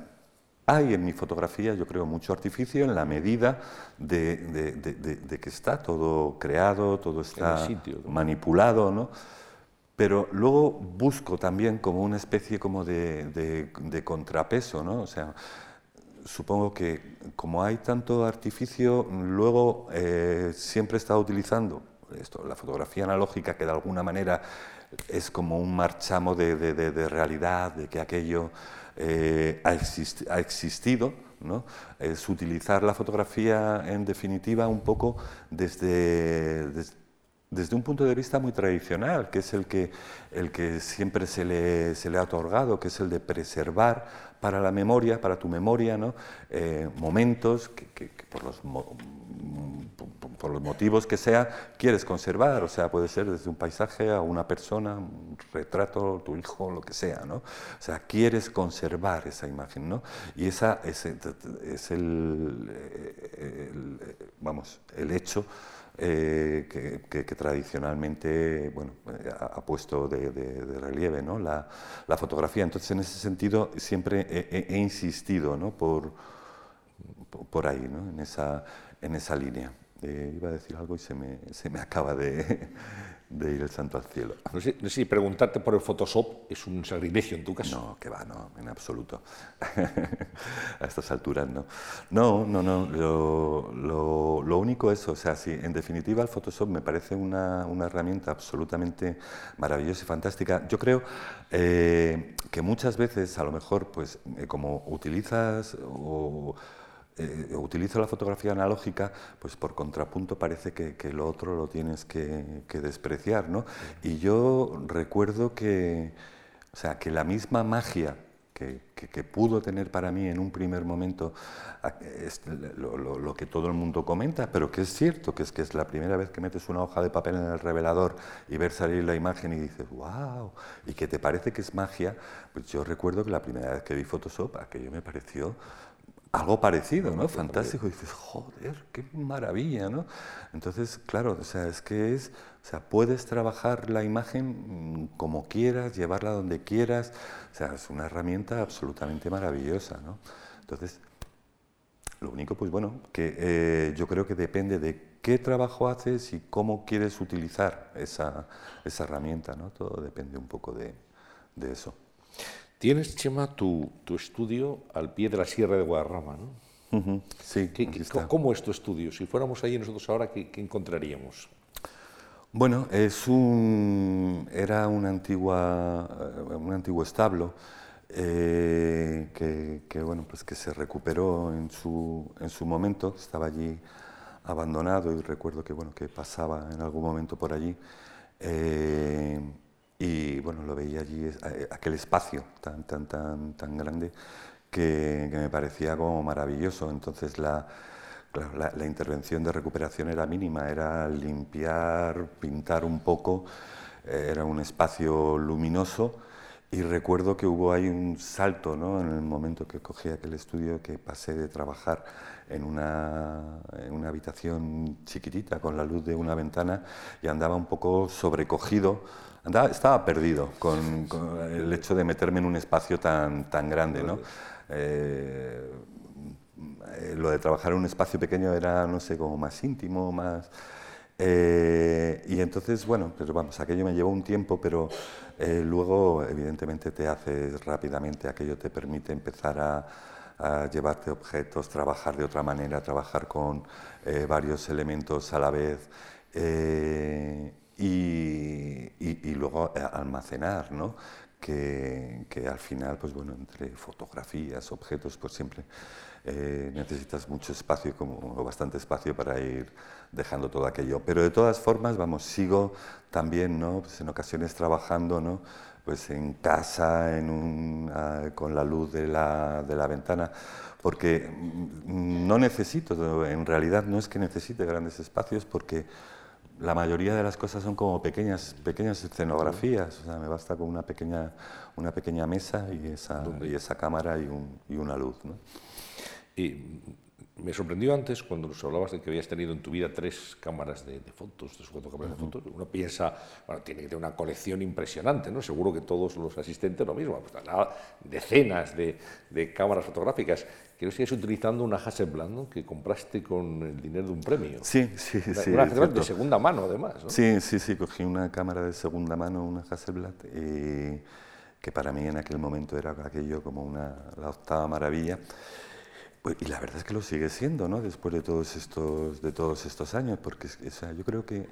Speaker 2: hay en mi fotografía, yo creo, mucho artificio en la medida de, que está todo creado, todo está manipulado, ¿no? Pero luego busco también como una especie como de, contrapeso, ¿no? O sea, supongo que como hay tanto artificio, luego eh, siempre he estado utilizando esto, la fotografía analógica, que de alguna manera es como un marchamo de realidad, de que aquello eh, ha, existido, ¿no? es utilizar la fotografía en definitiva un poco desde, un punto de vista muy tradicional, que es el que, el que siempre se le, se le ha otorgado, que es el de preservar para la memoria, para tu memoria, ¿no? Eh, momentos que, por, los, por los motivos que sea quieres conservar, o sea, puede ser desde un paisaje a una persona, un retrato, tu hijo, lo que sea, ¿no? O sea, quieres conservar esa imagen, ¿no? Y esa es, el, vamos, el hecho eh, que, tradicionalmente bueno, ha, puesto de, relieve ¿no? la, la, fotografía. Entonces, en ese sentido, siempre he, insistido ¿no? por, por ahí, ¿no? en, esa, en esa línea. Eh, iba a decir algo y se me, se me acaba de, de ir el santo al cielo.
Speaker 1: No sé, si preguntarte por el Photoshop es un sacrilegio en tu caso.
Speaker 2: No, que va, no, en absoluto. a estas alturas no. No, no, no. Lo, lo, lo, único es, o sea, sí, en definitiva el Photoshop me parece una, una herramienta absolutamente maravillosa y fantástica. Yo creo eh, que muchas veces, a lo mejor, pues eh, como utilizas o eh, utilizo la fotografía analógica, pues por contrapunto parece que, que lo otro lo tienes que, despreciar, ¿no? Y yo recuerdo que, o sea, que la misma magia que, que, pudo tener para mí en un primer momento es lo, lo, que todo el mundo comenta, pero que es cierto, que es que es la primera vez que metes una hoja de papel en el revelador y ver salir la imagen y dices, wow, y que te parece que es magia, pues yo recuerdo que la primera vez que vi Photoshop, aquello me pareció algo parecido, ¿no? Fantástico. Y dices, joder, qué maravilla, ¿no? Entonces, claro, o sea, es que es, o sea, puedes trabajar la imagen mm, como quieras, llevarla donde quieras, o sea, es una herramienta absolutamente maravillosa, ¿no? Entonces, lo único, pues bueno, que eh, yo creo que depende de qué trabajo haces y cómo quieres utilizar esa, esa herramienta, ¿no? Todo depende un poco de, de eso.
Speaker 1: Tienes, Chema, tu, tu, estudio al pie de la Sierra de Guadarrama, ¿no?
Speaker 2: Sí,
Speaker 1: ¿Cómo es tu estudio? Si fuéramos ahí nosotros ahora, ¿qué, encontraríamos?
Speaker 2: Bueno, es un, era una antigua, eh, un antiguo establo eh, que, bueno, pues que se recuperó en su, en su momento, estaba allí abandonado y recuerdo que, bueno, que pasaba en algún momento por allí. Eh, y bueno, lo veía allí, eh, aquel espacio tan, tan, tan, tan grande que, me parecía como maravilloso. Entonces la, la, intervención de recuperación era mínima, era limpiar, pintar un poco, eh, era un espacio luminoso y recuerdo que hubo ahí un salto ¿no? en el momento que cogí aquel estudio que pasé de trabajar en una, en una habitación chiquitita con la luz de una ventana y andaba un poco sobrecogido estaba perdido con, el hecho de meterme en un espacio tan, tan grande, ¿no? Eh, lo de trabajar en un espacio pequeño era, no sé, como más íntimo, más... Eh, y entonces, bueno, pero vamos, aquello me llevó un tiempo, pero eh, luego, evidentemente, te haces rápidamente, aquello te permite empezar a, llevarte objetos, trabajar de otra manera, trabajar con varios elementos a la vez. Y, luego almacenar, ¿no? Que, al final, pues bueno, entre fotografías, objetos, pues siempre eh, necesitas mucho espacio, como bastante espacio para ir dejando todo aquello. Pero de todas formas, vamos, sigo también, ¿no? Pues en ocasiones trabajando, ¿no? Pues en casa, en un, ah, con la luz de la, de la ventana, porque mm, no necesito, en realidad no es que necesite grandes espacios, porque la mayoría de las cosas son como pequeñas, pequeñas escenografías, o sea, me basta con una pequeña, una pequeña mesa y esa, y esa cámara y, un, y una luz. ¿no?
Speaker 1: Y me sorprendió antes cuando nos hablabas de que habías tenido en tu vida tres cámaras de, fotos, tres o cuatro cámaras de fotos. Uno piensa, bueno, tiene que tener una colección impresionante, ¿no? Seguro que todos los asistentes lo mismo, pues, decenas de, de, cámaras fotográficas. Quiero que sigues utilizando una Hasselblad, ¿no? Que compraste con el dinero de un premio.
Speaker 2: Sí, sí,
Speaker 1: una,
Speaker 2: sí.
Speaker 1: Una Hasselblad de segunda mano, además. ¿no?
Speaker 2: Sí, sí, sí. Cogí una cámara de segunda mano, una Hasselblad, y que para mí en aquel momento era aquello como una, la octava maravilla. Pues, y la verdad es que lo sigue siendo, ¿no? Después de todos estos, de todos estos años, porque o sea, yo creo que,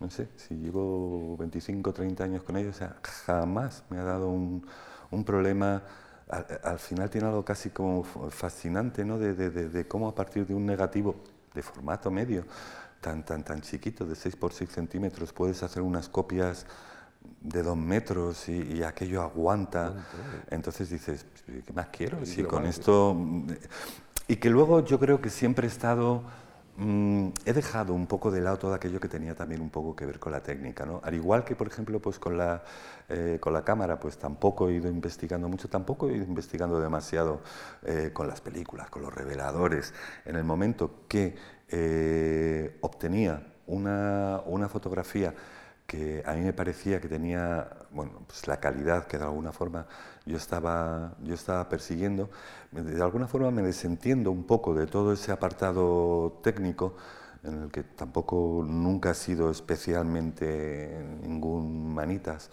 Speaker 2: no sé, si llevo 25, 30 años con ellos, o sea, jamás me ha dado un, un problema. Al, final tiene algo casi como fascinante, ¿no? De, de, de, cómo a partir de un negativo de formato medio, tan, tan, tan chiquito, de 6 por 6 centímetros, puedes hacer unas copias de dos metros y, aquello aguanta. Entonces dices, ¿qué más quiero? Si con esto... Y que luego yo creo que siempre he estado... Mm, he dejado un poco de lado todo aquello que tenía también un poco que ver con la técnica, ¿no? Al igual que, por ejemplo, pues con la, eh, con la cámara, pues tampoco he ido investigando mucho, tampoco he ido investigando demasiado eh, con las películas, con los reveladores. En el momento que eh, obtenía una, una fotografía que a mí me parecía que tenía bueno, pues la calidad que de alguna forma yo estaba, yo estaba persiguiendo, de alguna forma me desentiendo un poco de todo ese apartado técnico en el que tampoco nunca ha sido especialmente ningún manitas.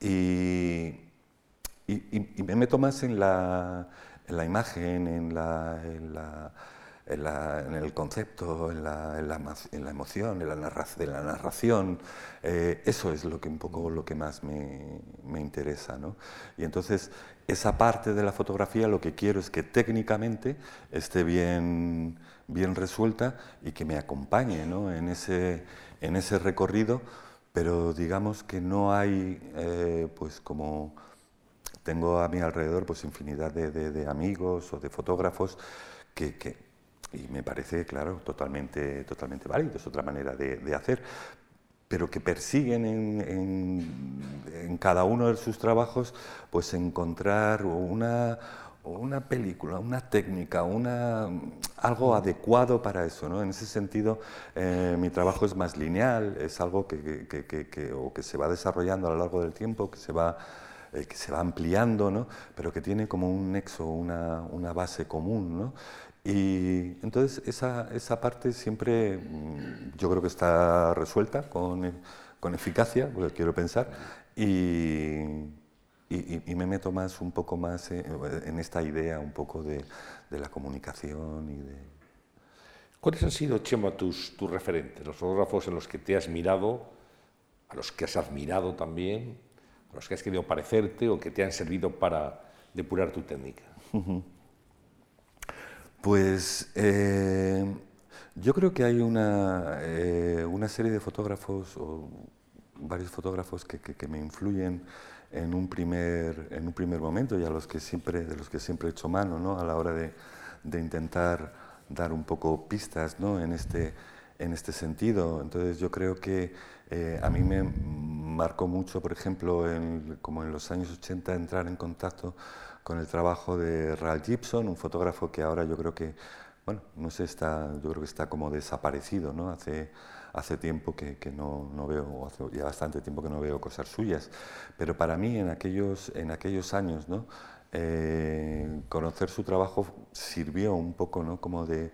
Speaker 2: Y, me meto más en la, en la imagen, en la en, el concepto, en la, en la, en la emoción, en la, la narración. Eh, eso es lo que un poco lo que más me, me interesa. ¿no? Y entonces esa parte de la fotografía lo que quiero es que técnicamente esté bien, bien resuelta y que me acompañe ¿no? en, ese, en ese recorrido, pero digamos que no hay eh, pues como tengo a mi alrededor pues infinidad de, de, amigos o de fotógrafos que, que, y me parece, claro, totalmente, totalmente válido, es otra manera de, hacer, pero que persiguen en, en, cada uno de sus trabajos pues encontrar una, una película, una técnica, una, algo adecuado para eso. ¿no? En ese sentido, eh, mi trabajo es más lineal, es algo que, que, que, que, o que se va desarrollando a lo largo del tiempo, que se va, eh, que se va ampliando, ¿no? pero que tiene como un nexo, una, una base común. ¿no? Y entonces esa, esa parte siempre mm, yo creo que está resuelta con, con eficacia, lo quiero pensar, y, y, me meto más un poco más en, esta idea un poco de, de, la comunicación y de...
Speaker 1: ¿Cuáles han sido, Chema, tus, tus referentes, los fotógrafos en los que te has mirado, a los que has admirado también, a los que has querido parecerte o que te han servido para depurar tu técnica?
Speaker 2: Pues eh, yo creo que hay una, eh, una, serie de fotógrafos o varios fotógrafos que, que, me influyen en un, primer, en un primer momento y a los que siempre, de los que siempre he hecho mano ¿no? a la hora de, de, intentar dar un poco pistas ¿no? en, este, en este sentido. Entonces yo creo que eh, a mí me marcó mucho, por ejemplo, en, como en los años 80, entrar en contacto con el trabajo de Ralph Gibson, un fotógrafo que ahora yo creo que, bueno, no sé, está, yo creo que está como desaparecido, ¿no? Hace, hace tiempo que, que no, no, veo, hace ya bastante tiempo que no veo cosas suyas, pero para mí en aquellos, en aquellos años, ¿no? eh, conocer su trabajo sirvió un poco ¿no? como de,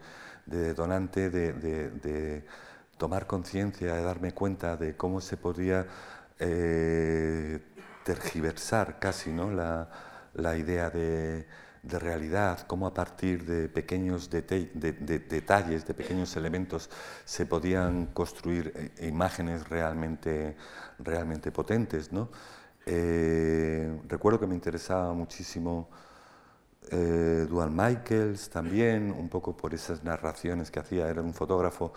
Speaker 2: detonante de, tomar conciencia, de darme cuenta de cómo se podía eh, tergiversar casi ¿no? la, idea de, realidad, cómo a partir de pequeños detalles, de pequeños elementos, se podían construir eh, imágenes realmente, realmente potentes. ¿no? Eh, recuerdo que me interesaba muchísimo eh, Dual Michaels también, un poco por esas narraciones que hacía. Era un fotógrafo,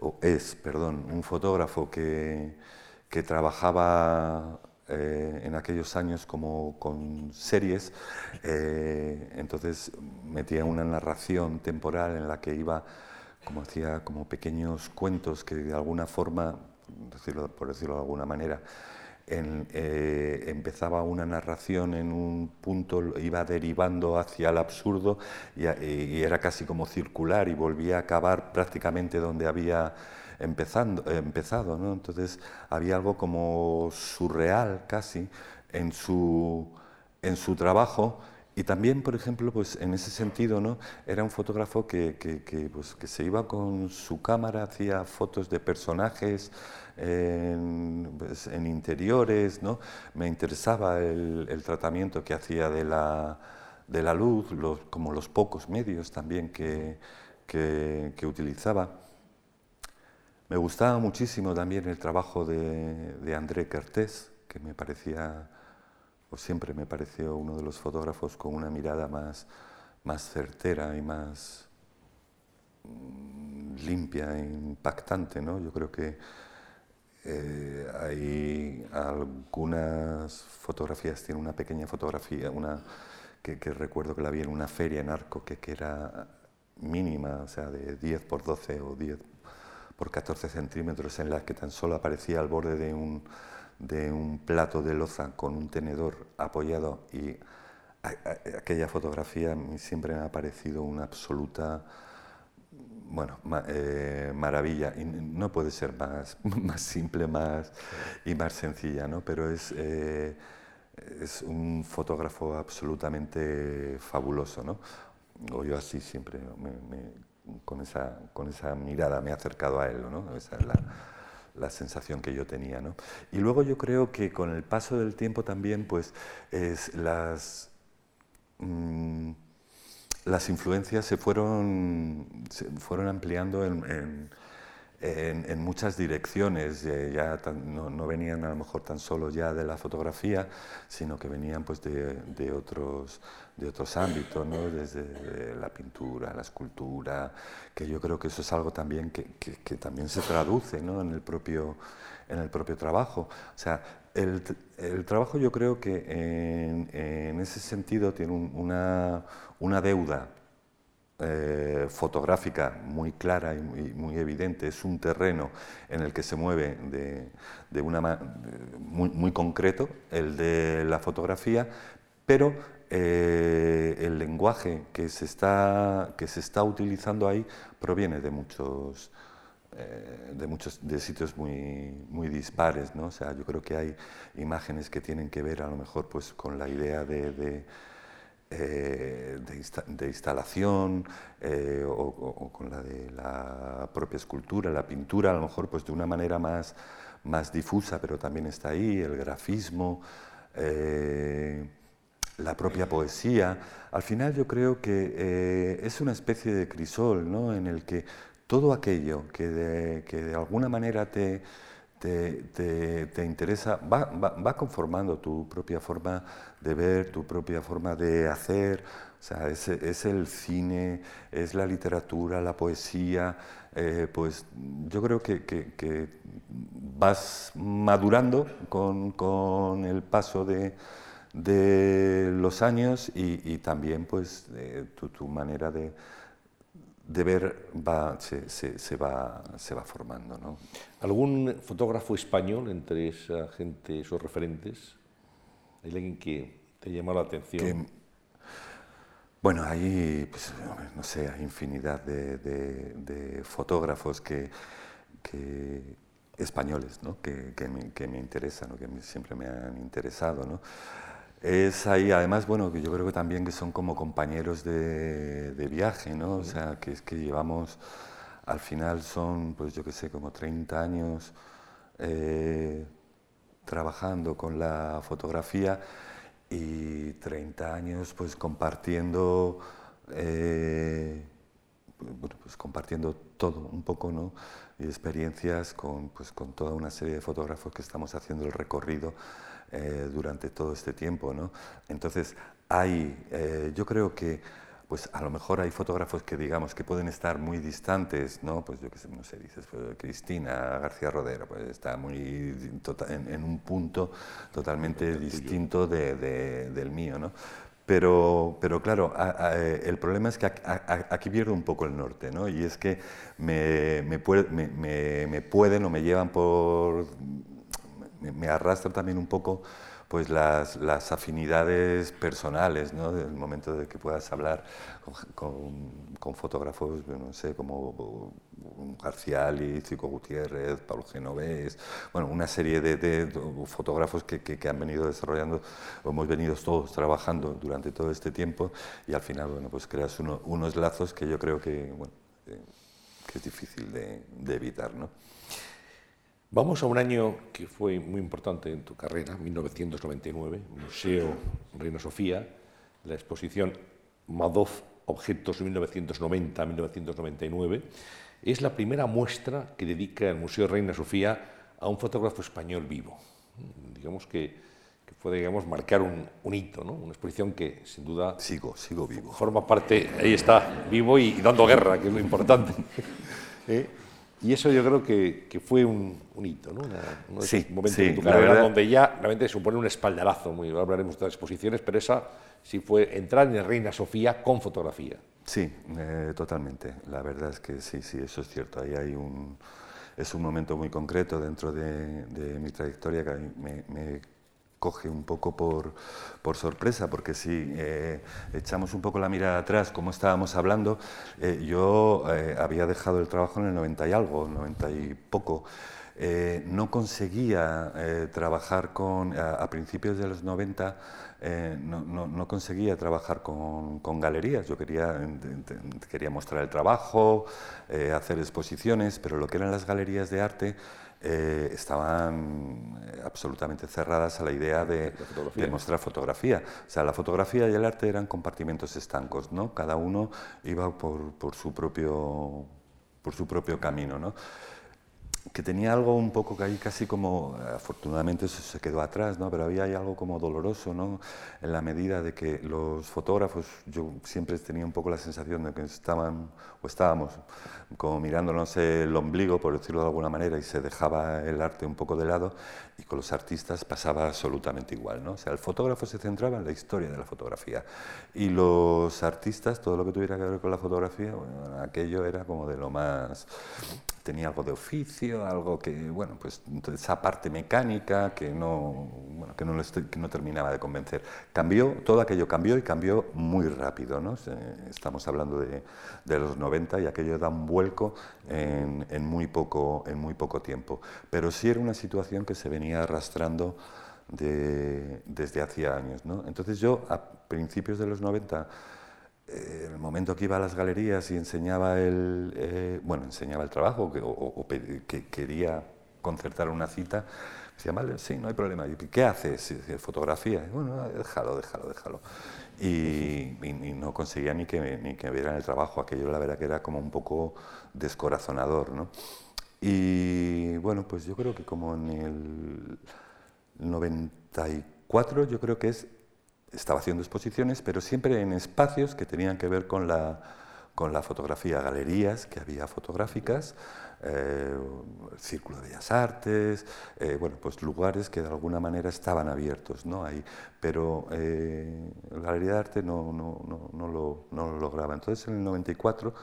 Speaker 2: o es, perdón, un fotógrafo que, que trabajaba eh, en aquellos años como con series, entonces metía una narración temporal en la que iba, como hacía, como pequeños cuentos que de alguna forma, por decirlo de alguna manera, eh, empezaba una narración en un punto, iba derivando hacia el absurdo y, era casi como circular y volvía a acabar prácticamente donde había empezando, empezado. ¿no? Entonces había algo como surreal casi en su, en su trabajo. Y también, por ejemplo, pues en ese sentido, ¿no? era un fotógrafo que, que, que, pues, que se iba con su cámara, hacía fotos de personajes, pues, en, interiores, ¿no? me interesaba el, tratamiento que hacía de la, de la luz, como los pocos medios también que, que, utilizaba. Me gustaba muchísimo también el trabajo de, André Kertész, que me parecía, o siempre me pareció uno de los fotógrafos con una mirada más, más certera y más mm, limpia e impactante. ¿no? Yo creo que eh, hay algunas fotografías, tiene una pequeña fotografía, una que, recuerdo que la vi en una feria en Arco, que, que, era mínima, o sea, de 10 por 12 o 10 por 14 centímetros, en la que tan solo aparecía al borde de un, de un plato de loza con un tenedor apoyado y aquella fotografía siempre me ha parecido una absoluta bueno, eh, maravilla. Y no puede ser más, más simple más, y más sencilla, ¿no? pero es, eh, es un fotógrafo absolutamente fabuloso. ¿no? O yo así siempre, con, esa, con esa mirada me he acercado a él. ¿no? Esa es la, la sensación que yo tenía. ¿no? Y luego yo creo que con el paso del tiempo también, pues, es las... Mm, las influencias se fueron, se fueron ampliando en, en, muchas direcciones, ya no, venían a lo mejor tan solo ya de la fotografía, sino que venían pues de, de otros, de otros ámbitos, ¿no? desde la pintura, la escultura, que yo creo que eso es algo también que, también se traduce ¿no? en, el propio, en el propio trabajo. O sea, el, trabajo yo creo que en, ese sentido tiene una, una deuda eh, fotográfica muy clara y muy, evidente, es un terreno en el que se mueve de, de una muy, muy, concreto, el de la fotografía, pero eh, el lenguaje que se, está, que se está utilizando ahí proviene de muchos, eh, de muchos de sitios muy, muy dispares, ¿no? O sea, yo creo que hay imágenes que tienen que ver a lo mejor pues con la idea de eh, de, instalación eh, o, con la de la propia escultura, la pintura, a lo mejor pues de una manera más, más difusa, pero también está ahí, el grafismo, eh, la propia poesía. Al final yo creo que es una especie de crisol ¿no? en el que todo aquello que que de alguna manera te te, te, interesa, va, va, conformando tu propia forma de ver, tu propia forma de hacer. O sea, es, es el cine, es la literatura, la poesía. Eh, pues yo creo que, que, vas madurando con, con el paso de, de, los años y, y también pues tu, tu manera de, de ver va, se, se, va, se va formando. ¿no?
Speaker 1: ¿Algún fotógrafo español entre esa gente, esos referentes? ¿Hay alguien que te llamó la atención?
Speaker 2: bueno, hay, pues, no sé, hay infinidad de, de, fotógrafos que, que españoles ¿no? que, que, me, que, me, interesan, que siempre me han interesado. ¿no? Es ahí, además, bueno, que yo creo que también que son como compañeros de, viaje, ¿no? O sea, que es que llevamos, al final son, pues yo qué sé, como 30 años eh, trabajando con la fotografía y 30 años pues compartiendo, eh, pues compartiendo todo un poco, ¿no? Y experiencias con, pues, con toda una serie de fotógrafos que estamos haciendo el recorrido eh, durante todo este tiempo. ¿no? Entonces, hay, eh, yo creo que pues a lo mejor hay fotógrafos que digamos que pueden estar muy distantes, ¿no? Pues yo qué sé, no sé, dices, pues, Cristina García Rodero, pues está muy en, un punto totalmente distinto del mío, ¿no? Pero, pero claro, el problema es que aquí pierdo un poco el norte, ¿no? Y es que me, me, me, me pueden o me llevan por me, arrastra también un poco pues las, las afinidades personales, ¿no? Del momento de que puedas hablar con, con, fotógrafos, no sé, como García Ali, Cico Gutiérrez, Pablo Genovés, bueno, una serie de, de fotógrafos que, que, han venido desarrollando, hemos venido todos trabajando durante todo este tiempo y al final, bueno, pues creas unos lazos que yo creo que, eh, que es difícil de, de evitar, ¿no?
Speaker 1: Vamos a un año que fue muy importante en tu carrera, 1999, Museo Reina Sofía, la exposición Madoff Objetos 1990-1999. Es la primera muestra que dedica el Museo Reina Sofía a un fotógrafo español vivo. Digamos que, que puede digamos, marcar un, hito, ¿no? una exposición que sin duda
Speaker 2: sigo, sigo vivo.
Speaker 1: forma parte, ahí está, vivo y, dando guerra, que es lo importante. ¿Eh? Y eso yo creo que, que fue un, un, hito, ¿no? uno de
Speaker 2: sí,
Speaker 1: momentos sí, tu carrera donde ya realmente supone un espaldarazo. Muy, hablaremos de las exposiciones, pero esa sí fue entrar en Reina Sofía con fotografía.
Speaker 2: Sí, eh, totalmente. La verdad es que sí, sí, eso es cierto. Ahí hay un, es un momento muy concreto dentro de, de mi trayectoria que me, me coge un poco por, por sorpresa, porque si eh, echamos un poco la mirada atrás, como estábamos hablando, eh, yo eh, había dejado el trabajo en el 90 y algo, 90 y poco. no conseguía trabajar con, a, principios de los 90, no, no, no, conseguía trabajar con, con, galerías. Yo quería, quería mostrar el trabajo, hacer exposiciones, pero lo que eran las galerías de arte eh, estaban eh, absolutamente cerradas a la idea de, mostrar fotografía. O sea, la fotografía y el arte eran compartimentos estancos, ¿no? Cada uno iba por, por su, propio, por su propio camino, ¿no? Que tenía algo un poco que ahí casi como, afortunadamente eso se quedó atrás, ¿no? pero había algo como doloroso, ¿no? en la medida de que los fotógrafos, yo siempre tenía un poco la sensación de que estaban, o estábamos, como mirándonos el ombligo, por decirlo de alguna manera, y se dejaba el arte un poco de lado, y con los artistas pasaba absolutamente igual. ¿no? O sea, el fotógrafo se centraba en la historia de la fotografía, y los artistas, todo lo que tuviera que ver con la fotografía, bueno, aquello era como de lo más tenía algo de oficio, algo que, bueno, pues esa parte mecánica que no, bueno, que no, que no terminaba de convencer. Cambió, todo aquello cambió y cambió muy rápido, ¿no? Estamos hablando de, de los 90 y aquello da un vuelco en, en, muy poco, en muy poco tiempo. Pero sí era una situación que se venía arrastrando de, desde hacía años, ¿no? Entonces yo, a principios de los 90, eh, el momento que iba a las galerías y enseñaba el, eh, bueno, enseñaba el trabajo o, que quería concertar una cita, decía, vale, sí, no hay problema. ¿Y qué haces? Fotografía. bueno, déjalo, déjalo, déjalo. Y, no conseguía ni que, ni que vieran el trabajo. Aquello la verdad que era como un poco descorazonador, ¿no? Y bueno, pues yo creo que como en el 94, yo creo que es estaba haciendo exposiciones, pero siempre en espacios que tenían que ver con la, con la fotografía, galerías que había fotográficas, eh, Círculo de Bellas Artes, eh, bueno, pues lugares que de alguna manera estaban abiertos, ¿no? Ahí, pero eh, la Galería de Arte no, no, no, no, lo, no lo lograba. Entonces en el 94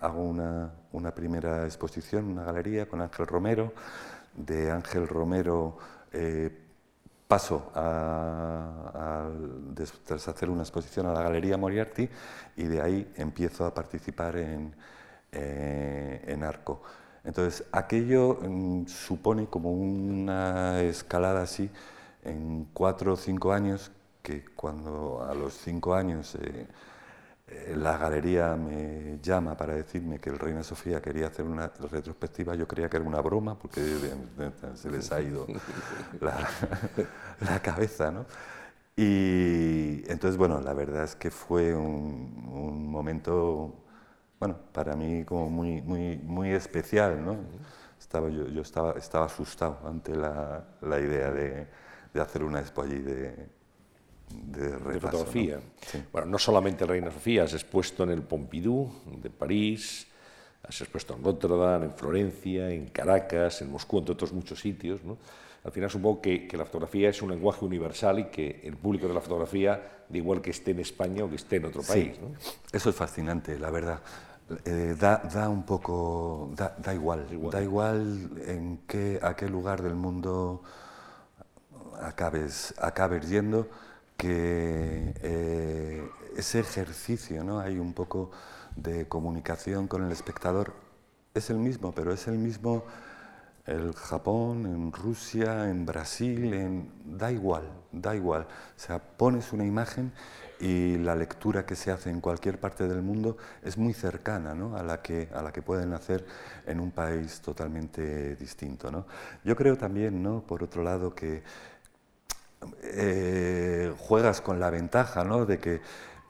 Speaker 2: hago una, una primera exposición, una galería con Ángel Romero, de Ángel Romero paso a, tras hacer una exposición a la Galería Moriarty y de ahí empiezo a participar en, eh, en Arco. Entonces, aquello mm, supone como una escalada así en cuatro o cinco años, que cuando a los cinco años eh, la galería me llama para decirme que el Reina Sofía quería hacer una retrospectiva, yo creía que era una broma porque se les ha ido la, cabeza, ¿no? Y entonces, bueno, la verdad es que fue un, momento, bueno, para mí como muy, muy, muy especial, ¿no? Estaba, yo, estaba, asustado ante la, idea de, hacer una expo de,
Speaker 1: de, fotografía. Bueno, no solamente Reina Sofía, has expuesto en el Pompidou de París, has expuesto en Rotterdam, en Florencia, en Caracas, en Moscú, entre otros muchos sitios, ¿no? al final supongo que, que, la fotografía es un lenguaje universal y que el público de la fotografía, de igual que esté en España o que esté en otro país. ¿no?
Speaker 2: Eso es fascinante, la verdad. Eh, da, da, un poco, da, da igual, igual, da igual en qué, a qué lugar del mundo acabes, acabes yendo, que eh, ese ejercicio, ¿no? hay un poco de comunicación con el espectador, es el mismo, pero es el mismo el Japón, en Rusia, en Brasil, en... da igual, da igual. O sea, pones una imagen y la lectura que se hace en cualquier parte del mundo es muy cercana ¿no? a, la que, a la que pueden hacer en un país totalmente distinto. ¿no? Yo creo también, ¿no? por otro lado, que eh, juegas con la ventaja ¿no? de que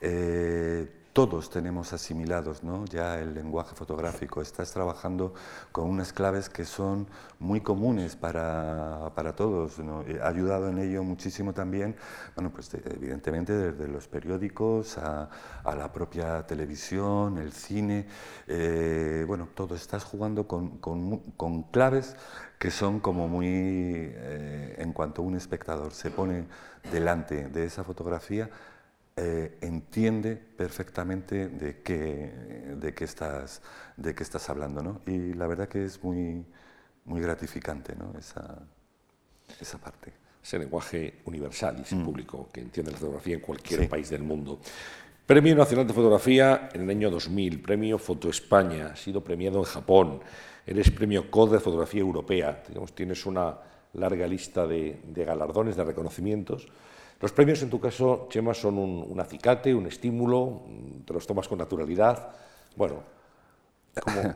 Speaker 2: eh, todos tenemos asimilados ¿no? ya el lenguaje fotográfico. Estás trabajando con unas claves que son muy comunes para, para todos. He ayudado en ello muchísimo también, bueno, pues evidentemente desde los periódicos a, la propia televisión, el cine. Eh, bueno, todo estás jugando con, con, con, claves que son como muy, eh, en cuanto un espectador se pone delante de esa fotografía, eh, entiende perfectamente de qué, de, qué estás, de qué estás hablando. ¿no? Y la verdad que es muy, muy gratificante ¿no? esa, esa parte.
Speaker 1: Ese lenguaje universal y ese mm. público que entiende la fotografía en cualquier país del mundo. Premio Nacional de Fotografía en el año 2000, Premio Foto España, ha sido premiado en Japón, eres Premio COD de Fotografía Europea, Digamos, tienes una larga lista de, de galardones, de reconocimientos. Los premios, en tu caso, Chema, son un, acicate, un estímulo, te los tomas con naturalidad. Bueno,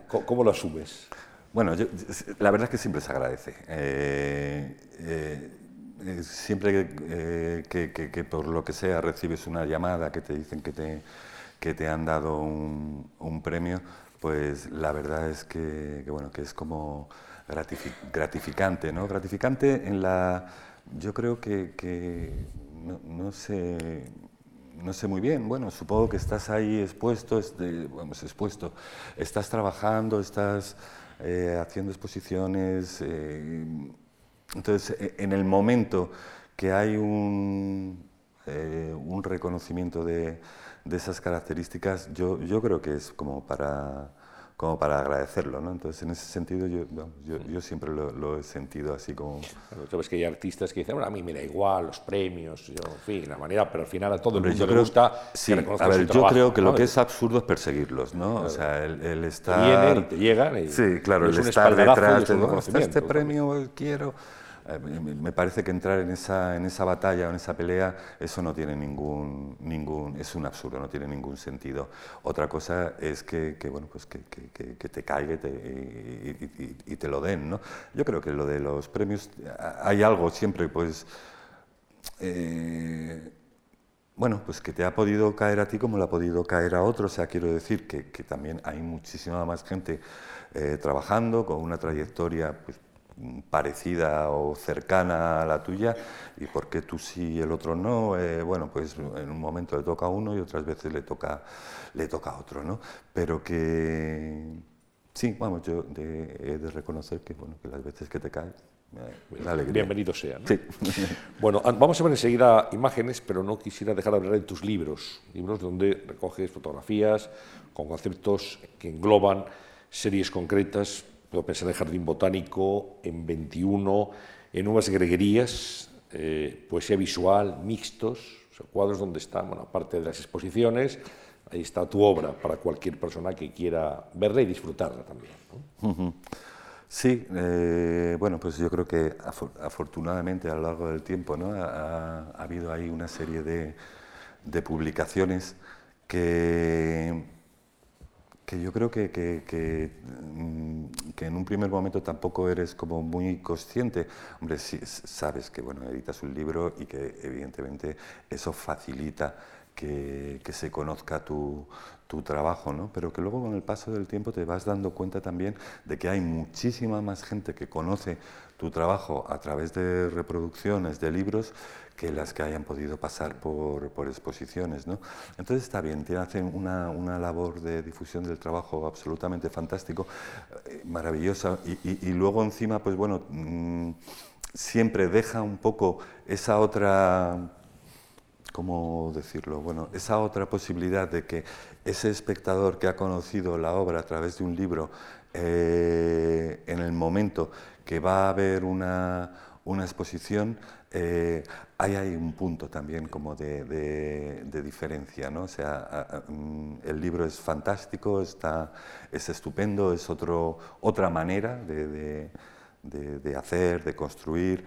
Speaker 1: ¿cómo, lo asumes?
Speaker 2: Bueno, la verdad es que siempre se agradece. Eh, eh, eh, siempre que, por lo que sea recibes una llamada que te dicen que te, que te han dado un, premio, pues la verdad es que, bueno, que es como gratificante, ¿no? Gratificante en la... Yo creo que no, sé, no sé muy bien. Bueno, supongo que estás ahí expuesto, este, vamos, expuesto. Estás trabajando, estás eh, haciendo exposiciones. Eh, entonces, e, en el momento que hay un, eh, un reconocimiento de, de, esas características, yo, yo creo que es como para como para agradecerlo, ¿no? Entonces, en ese sentido, yo, yo, yo siempre lo, lo, he sentido así como...
Speaker 1: Bueno, sabes que hay artistas que dicen, bueno, a mí me da igual los premios, yo, en fin, la manera, pero al final a todo el mundo le gusta
Speaker 2: sí, A ver, yo creo que lo que es absurdo es perseguirlos, ¿no? O sea, el, el estar...
Speaker 1: Vienen y te llegan y...
Speaker 2: Sí, claro, el estar detrás de, este premio quiero... Eh, me parece que entrar en esa, en esa batalla o en esa pelea, eso no tiene ningún, ningún, es un absurdo, no tiene ningún sentido. Otra cosa es que, bueno, pues que, que, te caiga te, y, te, lo den, ¿no? Yo creo que lo de los premios, hay algo siempre, pues... Eh, bueno, pues que te ha podido caer a ti como le ha podido caer a otros. O sea, quiero decir que, que también hay muchísima más gente eh, trabajando con una trayectoria pues, parecida o cercana a la tuya y por qué tú sí y el otro no, eh, bueno, pues en un momento le toca a uno y otras veces le toca, le toca a otro, ¿no? Pero que sí, vamos, yo he de reconocer que, bueno, que las veces que te caes,
Speaker 1: Bienvenido sea. ¿no? Sí. Bueno, vamos a ver enseguida imágenes, pero no quisiera dejar de hablar de tus libros, libros donde recoges fotografías con conceptos que engloban series concretas, Puedo pensar en el Jardín Botánico, en 21, en nuevas greguerías, eh, poesía visual, mixtos, cuadros donde están, bueno, aparte de las exposiciones, ahí está tu obra para cualquier persona que quiera verla y disfrutarla también.
Speaker 2: Sí, eh, bueno, pues yo creo que afortunadamente a lo largo del tiempo ¿no? ha, habido ahí una serie de, de publicaciones que, que yo creo que, que, mm, que, en un primer momento tampoco eres como muy consciente. Hombre, sí, sabes que bueno, editas un libro y que evidentemente eso facilita que, se conozca tu, tu trabajo, ¿no? pero que luego con el paso del tiempo te vas dando cuenta también de que hay muchísima más gente que conoce tu trabajo a través de reproducciones de libros que las que hayan podido pasar por, exposiciones. ¿no? Entonces está bien, hacen una, labor de difusión del trabajo absolutamente fantástico, eh, maravillosa, y, luego encima, pues bueno, mm, siempre deja un poco esa otra ¿cómo decirlo? Bueno, esa otra posibilidad de que ese espectador que ha conocido la obra a través de un libro, eh, en el momento que va a haber una exposición, eh, hay, hay, un punto también como de, de, diferencia, ¿no? O sea, mm, el libro es fantástico, está, es estupendo, es otro, otra manera de, de hacer, de construir,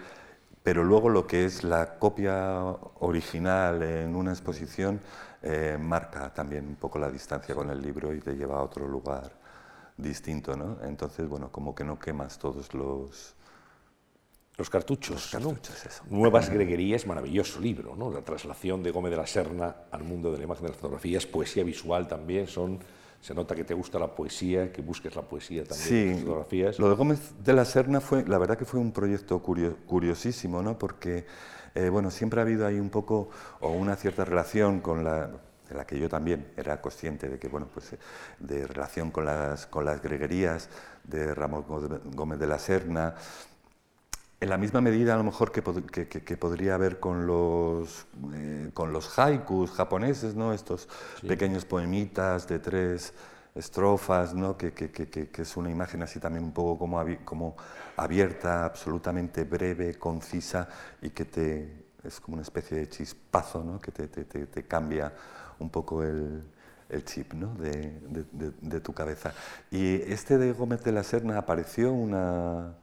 Speaker 2: pero luego lo que es la copia original en una exposición eh, marca también un poco la distancia con el libro y te lleva a otro lugar distinto, ¿no? Entonces, bueno, como que no quemas todos los...
Speaker 1: Los cartuchos, Nuevas Greguerías, maravilloso libro, ¿no? La traslación de Gómez de la Serna al mundo de la imagen de las fotografías, poesía visual también, son se nota que te gusta la poesía, que busques la poesía también
Speaker 2: sí, las
Speaker 1: fotografías.
Speaker 2: Lo de Gómez de la Serna fue, la verdad que fue un proyecto curiosísimo, ¿no? Porque, eh, bueno, siempre ha habido ahí un poco, o una cierta relación con la, de la que yo también era consciente de que, bueno, pues de relación con las, con las greguerías de Ramón Gómez de la Serna, en la misma medida a lo mejor que, que, podría haber con los, eh, con los haikus japoneses, ¿no? estos pequeños poemitas de tres estrofas, ¿no? que, es una imagen así también un poco como, como abierta, absolutamente breve, concisa y que te, es como una especie de chispazo ¿no? que te, te, te, cambia un poco el, el chip ¿no? de, de, de tu cabeza. Y este de Gómez de la Serna apareció una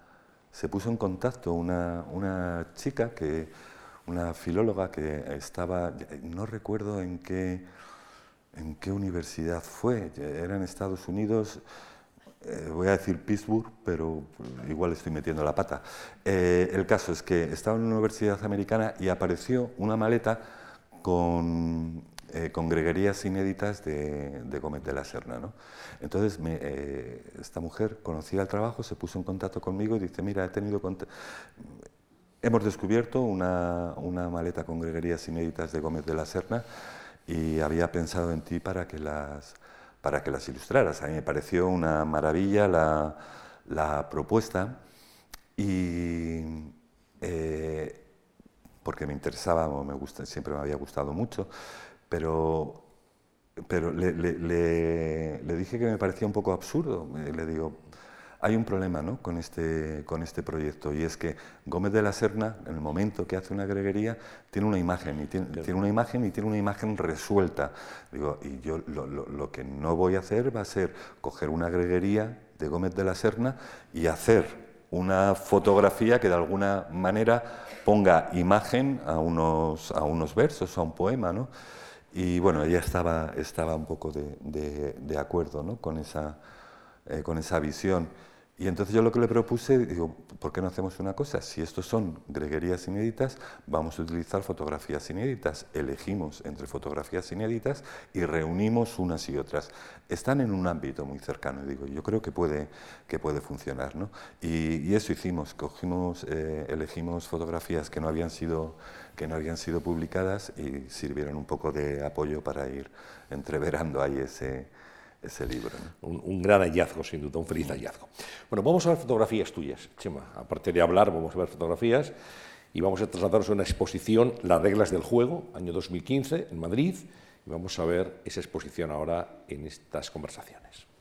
Speaker 2: se puso en contacto una, chica, que, una filóloga que estaba, no recuerdo en qué, en qué universidad fue, era en Estados Unidos, eh, voy a decir Pittsburgh, pero igual estoy metiendo la pata. Eh, el caso es que estaba en una universidad americana y apareció una maleta con eh, inéditas de, Gómez de la Serna. ¿no? Entonces, eh, esta mujer conocía el trabajo, se puso en contacto conmigo y dice, mira, he tenido hemos descubierto una, una, maleta con greguerías inéditas de Gómez de la Serna y había pensado en ti para que las, para que las ilustraras. A mí me pareció una maravilla la, la propuesta y... Eh, porque me interesaba, me gusta, siempre me había gustado mucho, pero, pero le, le, le, dije que me parecía un poco absurdo. Le digo, hay un problema ¿no? con, este, con este proyecto y es que Gómez de la Serna, en el momento que hace una greguería, tiene una imagen y tiene, tiene una imagen y tiene una imagen resuelta. Digo, y yo lo, lo, lo, que no voy a hacer va a ser coger una greguería de Gómez de la Serna y hacer una fotografía que de alguna manera ponga imagen a unos, a unos versos, a un poema. ¿no? Y bueno, ella estaba, estaba un poco de, acuerdo ¿no? con, esa, eh, con esa visión. Y entonces yo lo que le propuse, digo, ¿por qué no hacemos una cosa? Si estos son greguerías inéditas, vamos a utilizar fotografías inéditas. Elegimos entre fotografías inéditas y reunimos unas y otras. Están en un ámbito muy cercano, digo, yo creo que puede, que puede funcionar. ¿no? Y, eso hicimos, cogimos, eh, elegimos fotografías que no habían sido que no habían sido publicadas y sirvieron un poco de apoyo para ir entreverando ahí ese, ese libro.
Speaker 1: Un, gran hallazgo, sin duda, un feliz hallazgo. Bueno, vamos a ver fotografías tuyas, Chema. Aparte de hablar, vamos a ver fotografías y vamos a trasladaros a una exposición, Las reglas del juego, año 2015, en Madrid, y vamos a ver esa exposición ahora en estas conversaciones.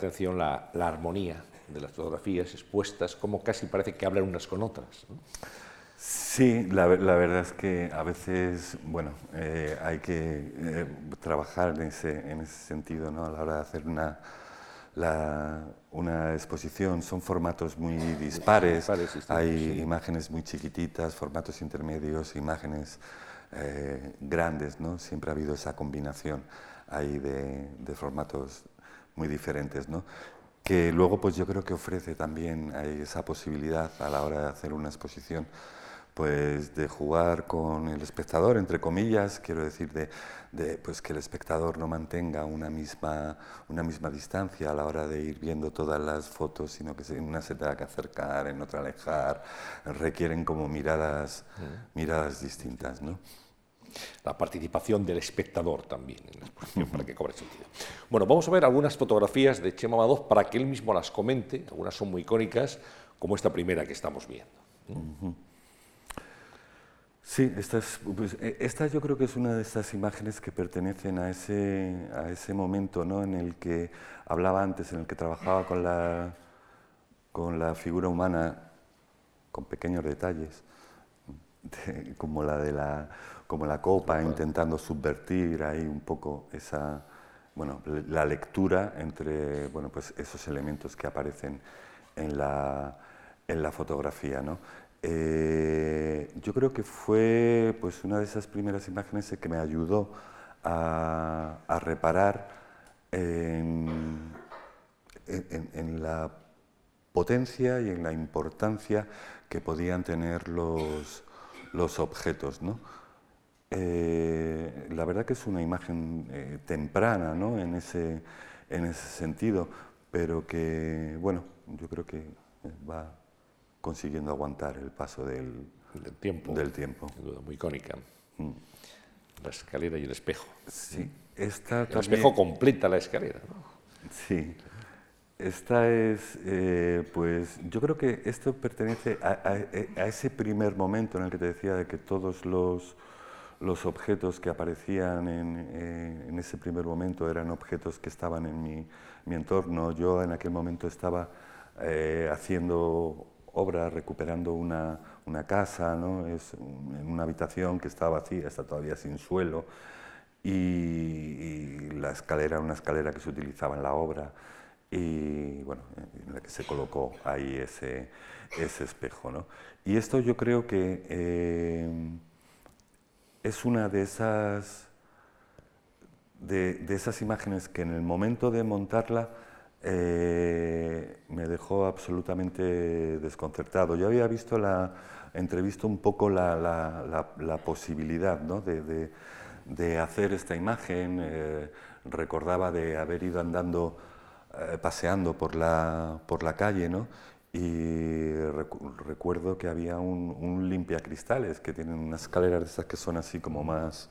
Speaker 1: Atención la, armonía de las fotografías expuestas, como casi parece que hablan unas con otras.
Speaker 2: Sí, la, verdad es que a veces, bueno, eh, hay que eh, trabajar en ese, en ese sentido, ¿no? A la hora de hacer una, una exposición, son formatos muy dispares, hay imágenes muy chiquititas, formatos intermedios, imágenes eh, grandes, ¿no? Siempre ha habido esa combinación ahí de, de formatos muy diferentes, ¿no? que luego pues yo creo que ofrece también esa posibilidad a la hora de hacer una exposición pues de jugar con el espectador, entre comillas, quiero decir, de, pues que el espectador no mantenga una misma, una misma distancia a la hora de ir viendo todas las fotos, sino que en una se tenga que acercar, en otra alejar, requieren como miradas, mm. miradas distintas, ¿no?
Speaker 1: La participación del espectador también en la exposición para que cobre sentido. Bueno, vamos a ver algunas fotografías de Chema Madoz para que él mismo las comente, algunas son muy icónicas, como esta primera que estamos viendo.
Speaker 2: Sí, pues, e, esta, yo creo que es una de estas imágenes que pertenecen a ese, a ese momento ¿no? en el que hablaba antes, en el que trabajaba con la, con la figura humana con pequeños detalles, como la de la, como la copa, intentando subvertir ahí un poco esa, bueno, la lectura entre bueno, pues esos elementos que aparecen en la, en la fotografía. ¿no? Eh, yo creo que fue pues, una de esas primeras imágenes que me ayudó a, reparar en, la potencia y en la importancia que podían tener los, los objetos. ¿no? Eh, la verdad que es una imagen eh, temprana ¿no? en, ese, en ese sentido, pero que, bueno, yo creo que va consiguiendo aguantar el paso del,
Speaker 1: tiempo.
Speaker 2: Del tiempo.
Speaker 1: muy icónica. Mm. La escalera y el espejo.
Speaker 2: Sí, esta
Speaker 1: el espejo completa la escalera.
Speaker 2: Sí. Esta es, eh, pues yo creo que esto pertenece a, ese primer momento en el que te decía de que todos los, los objetos que aparecían en, eh, en, ese primer momento eran objetos que estaban en mi, mi entorno. Yo en aquel momento estaba eh, haciendo obra recuperando una, una casa, ¿no? es en una habitación que está vacía, está todavía sin suelo, y, la escalera, una escalera que se utilizaba en la obra, y bueno, en la que se colocó ahí ese, ese espejo. ¿no? Y esto yo creo que eh, es una de esas, de, de esas imágenes que en el momento de montarla, eh, me dejó absolutamente desconcertado. Yo había visto la, entrevisto un poco la, la, posibilidad ¿no? de, de, hacer esta imagen. Eh, recordaba de haber ido andando, eh, paseando por la, por la calle, ¿no? Y recuerdo que había un, un limpiacristales que tienen unas escaleras de esas que son así como más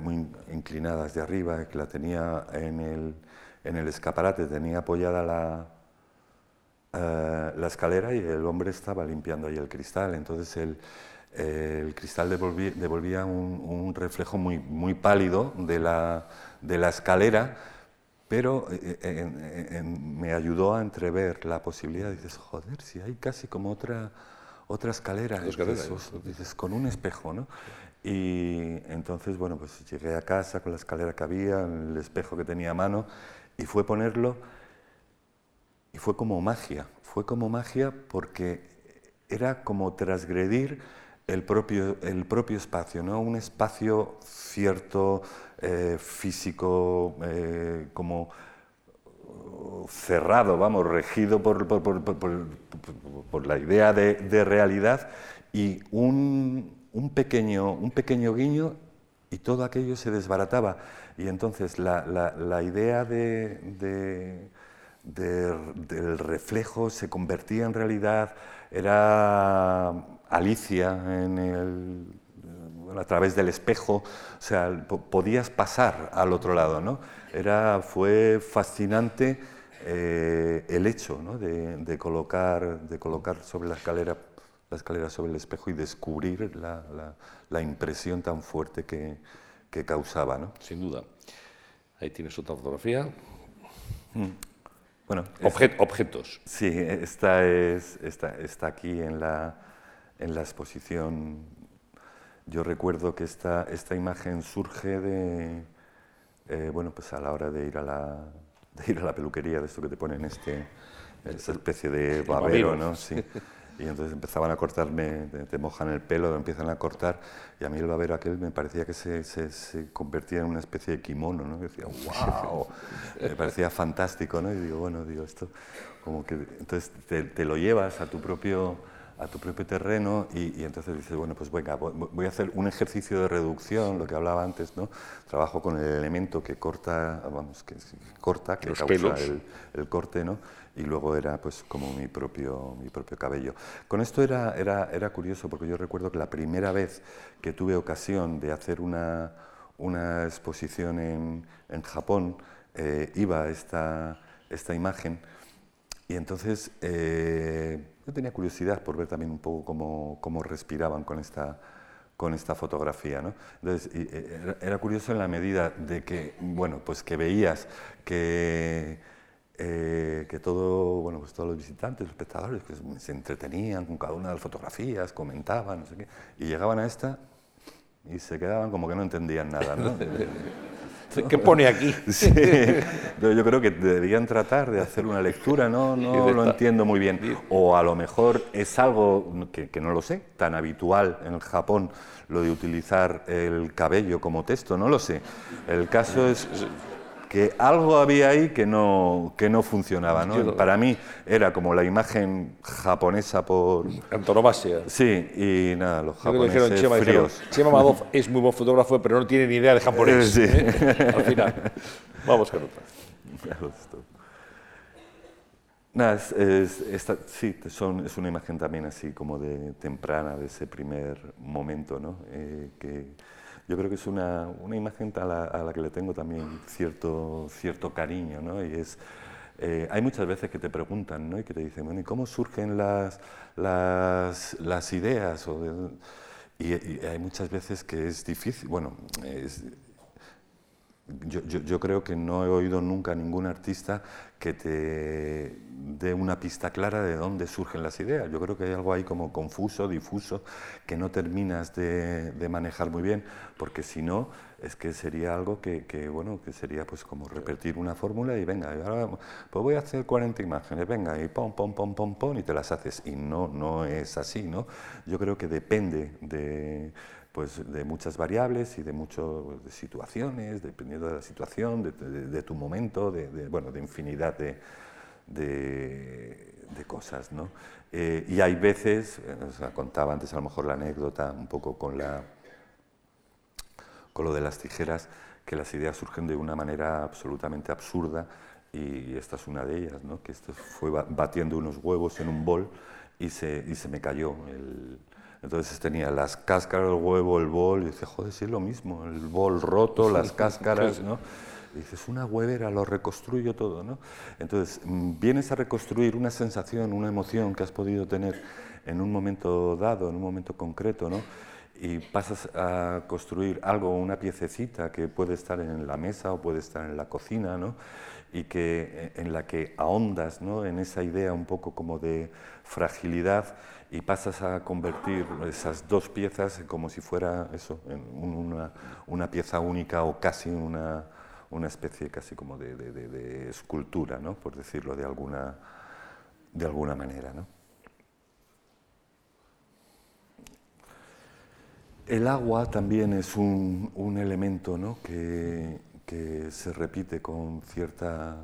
Speaker 2: muy inclinadas de arriba, que la tenía en el en el escaparate tenía apoyada la, eh, la escalera y el hombre estaba limpiando ahí el cristal. Entonces el, el cristal devolvía, un, reflejo muy, muy pálido de la, de la escalera, pero eh, eh, me ayudó a entrever la posibilidad. Dices, joder, si hay casi como otra, otra escalera, dices, con un espejo, ¿no? Y entonces, bueno, pues llegué a casa con la escalera que había, el espejo que tenía a mano y fue ponerlo, y fue como magia, fue como magia porque era como transgredir el propio, el propio espacio, ¿no? un espacio cierto, eh, físico, eh, como cerrado, vamos, regido por, por, la idea de, realidad y un, un, pequeño, un pequeño guiño y todo aquello se desbarataba. Y entonces la, la, idea de, del reflejo se convertía en realidad, era Alicia en el, a través del espejo, o sea, podías pasar al otro lado, ¿no? Era, fue fascinante eh, el hecho ¿no? de, colocar, de colocar sobre la escalera la escalera sobre el espejo y descubrir la, la impresión tan fuerte que, que causaba. ¿no?
Speaker 1: Sin duda. Ahí tienes otra fotografía. Mm. Bueno, objetos.
Speaker 2: Sí, esta, es, esta, está aquí en la, en la exposición. Yo recuerdo que esta, esta imagen surge de, eh, bueno, pues a la hora de ir a la, de ir a la peluquería, de esto que te ponen este, esa especie de babero, ¿no? Sí. Y entonces empezaban a cortarme, te, mojan el pelo, lo empiezan a cortar, y a mí el babero aquel me parecía que se, se, convertía en una especie de kimono, ¿no? Y decía, wow, me parecía fantástico, ¿no? Y digo, bueno, digo, esto, como que, entonces te, te lo llevas a tu propio a tu propio terreno y, entonces dices, bueno, pues venga, voy a hacer un ejercicio de reducción, lo que hablaba antes, ¿no? Trabajo con el elemento que corta, vamos, que corta, que causa el, corte, ¿no? Y luego era pues como mi propio, mi propio cabello. Con esto era, era, era curioso porque yo recuerdo que la primera vez que tuve ocasión de hacer una, una exposición en, en Japón, eh, iba esta, esta imagen y entonces eh, yo tenía curiosidad por ver también un poco cómo, cómo respiraban con esta, con esta fotografía. ¿no? Entonces, eh, era, curioso en la medida de que, bueno, pues que veías que, eh, que todo, bueno, pues todos los visitantes, los espectadores, pues se entretenían con cada una de las fotografías, comentaban, no sé qué, y llegaban a esta y se quedaban como que no entendían nada. ¿no?
Speaker 1: ¿Qué pone aquí?
Speaker 2: Yo creo que deberían tratar de hacer una lectura, no, no lo entiendo muy bien. O a lo mejor es algo que, que, no lo sé, tan habitual en Japón, lo de utilizar el cabello como texto, no lo sé. El caso es que algo había ahí que no, que no funcionaba. ¿no? Para mí era como la imagen japonesa por...
Speaker 1: Antonomasia.
Speaker 2: Sí, y nada, los japoneses Chema, fríos.
Speaker 1: Chema Madoff es muy buen fotógrafo, pero no tiene ni idea de japonés. Sí. ¿eh? Al final. Vamos con otra.
Speaker 2: Nada, es, sí, son, es una imagen también así como de temprana, de ese primer momento, ¿no? Eh, que, yo creo que es una, una imagen a la, que le tengo también cierto, cierto cariño, ¿no? Y es, eh, hay muchas veces que te preguntan, ¿no? Y que te dicen, bueno, ¿y cómo surgen las, las, las ideas? O y, hay muchas veces que es difícil, bueno, es, yo, yo, yo, creo que no he oído nunca a ningún artista que te dé una pista clara de dónde surgen las ideas. Yo creo que hay algo ahí como confuso, difuso, que no terminas de, manejar muy bien, porque si no, es que sería algo que, bueno, que sería pues como repetir una fórmula y venga, ahora pues voy a hacer 40 imágenes, venga, y pom, pom, pom, pom, pom, y te las haces. Y no, no es así, ¿no? Yo creo que depende de pues de muchas variables y de muchas situaciones, dependiendo de la situación, de, tu momento, de, bueno, de infinidad de, cosas. ¿no? Eh, y hay veces, eh, os contaba antes a lo mejor la anécdota un poco con, la, con lo de las tijeras, que las ideas surgen de una manera absolutamente absurda y esta es una de ellas, ¿no? que esto fue batiendo unos huevos en un bol y se, y se me cayó el, entonces tenía las cáscaras del huevo, el bol, y dice, joder, sí es lo mismo, el bol roto, las cáscaras, ¿no? Y dices, una huevera, lo reconstruyo todo, ¿no? Entonces, mm, vienes a reconstruir una sensación, una emoción que has podido tener en un momento dado, en un momento concreto, ¿no? Y pasas a construir algo, una piececita que puede estar en la mesa o puede estar en la cocina, ¿no? Y que, en la que ahondas, ¿no? En esa idea un poco como de fragilidad y pasas a convertir esas dos piezas como si fuera eso, en una, pieza única o casi una, una especie casi como de, de, escultura, ¿no? por decirlo de alguna, de alguna manera. ¿no? El agua también es un, un elemento ¿no? que, que se repite con cierta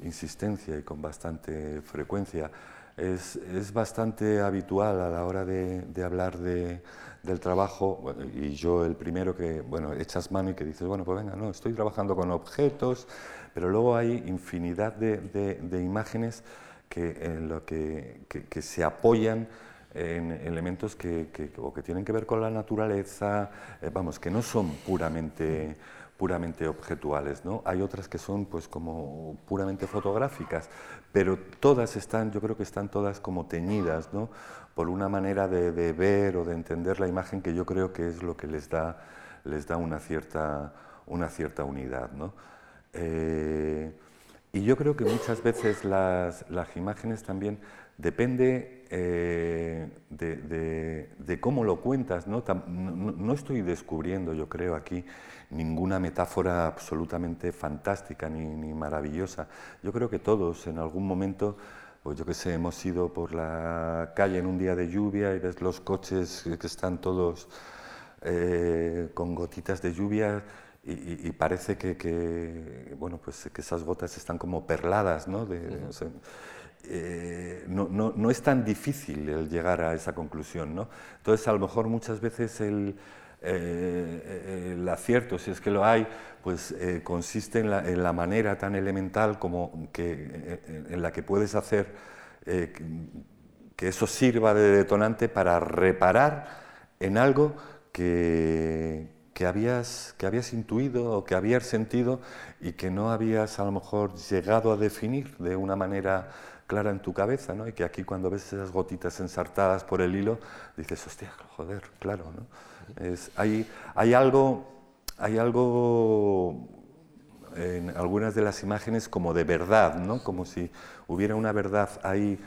Speaker 2: insistencia y con bastante frecuencia es, es, bastante habitual a la hora de, de hablar de, del trabajo, y yo el primero que, bueno, echas mano y que dices, bueno, pues venga, no, estoy trabajando con objetos, pero luego hay infinidad de, de imágenes que, en lo que, que, se apoyan en elementos que, que tienen que ver con la naturaleza, eh, vamos, que no son puramente puramente objetuales, ¿no? Hay otras que son pues como puramente fotográficas, pero todas están, yo creo que están todas como teñidas, ¿no? Por una manera de, ver o de entender la imagen que yo creo que es lo que les da, les da una, cierta, una cierta unidad, ¿no? Eh, Y yo creo que muchas veces las, las imágenes también depende eh, de, cómo lo cuentas. ¿no? No, estoy descubriendo, yo creo, aquí ninguna metáfora absolutamente fantástica ni, ni, maravillosa. Yo creo que todos en algún momento, pues yo qué sé, hemos ido por la calle en un día de lluvia y ves los coches que están todos eh, con gotitas de lluvia y, parece que, bueno, pues que esas gotas están como perladas, ¿no? Eh, no, no, no, es tan difícil el llegar a esa conclusión. ¿no? Entonces, a lo mejor muchas veces el, eh, el acierto, si es que lo hay, pues eh, consiste en la, manera tan elemental como que, en la que puedes hacer que eso sirva de detonante para reparar en algo que, que habías, que habías intuido o que habías sentido y que no habías a lo mejor llegado a definir de una manera clara en tu cabeza, ¿no? Y que aquí cuando ves esas gotitas ensartadas por el hilo, dices, hostia, joder, claro, ¿no? Es, hay, hay, algo, hay algo en algunas de las imágenes como de verdad, ¿no? Como si hubiera una verdad ahí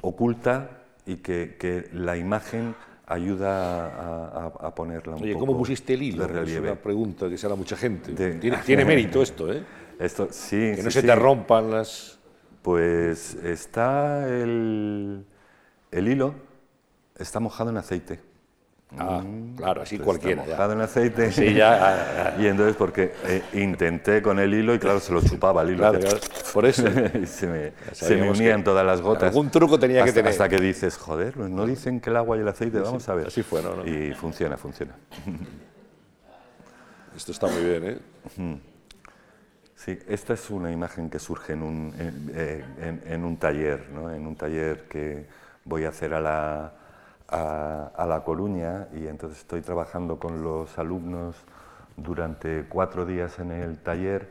Speaker 2: oculta y que, que la imagen ayuda a, a, ponerla un
Speaker 1: Oye,
Speaker 2: poco
Speaker 1: ¿cómo pusiste el hilo?
Speaker 2: de.
Speaker 1: Es una pregunta que se hará mucha gente. Tiene, tiene, mérito esto, ¿eh?
Speaker 2: Esto, sí,
Speaker 1: que no
Speaker 2: sí,
Speaker 1: se te rompan las...
Speaker 2: Pues está el, el hilo, está mojado en aceite.
Speaker 1: Ah, mm, claro, así cualquiera.
Speaker 2: Está mojado en aceite.
Speaker 1: Sí, ya,
Speaker 2: Y entonces, porque eh, intenté con el hilo y claro, se lo chupaba el hilo.
Speaker 1: Claro, claro. Por eso.
Speaker 2: se me, se me unían todas las gotas.
Speaker 1: Algún truco tenía
Speaker 2: hasta,
Speaker 1: que tener.
Speaker 2: Hasta que dices, joder, no dicen que el agua y el aceite, vamos a ver.
Speaker 1: Así fue, ¿no?
Speaker 2: Y funciona, funciona.
Speaker 1: Esto está muy bien, ¿eh?
Speaker 2: Sí, esta es una imagen que surge en un, en, eh, en, en un taller, ¿no? en un taller que voy a hacer a la, a, La Coruña y entonces estoy trabajando con los alumnos durante cuatro días en el taller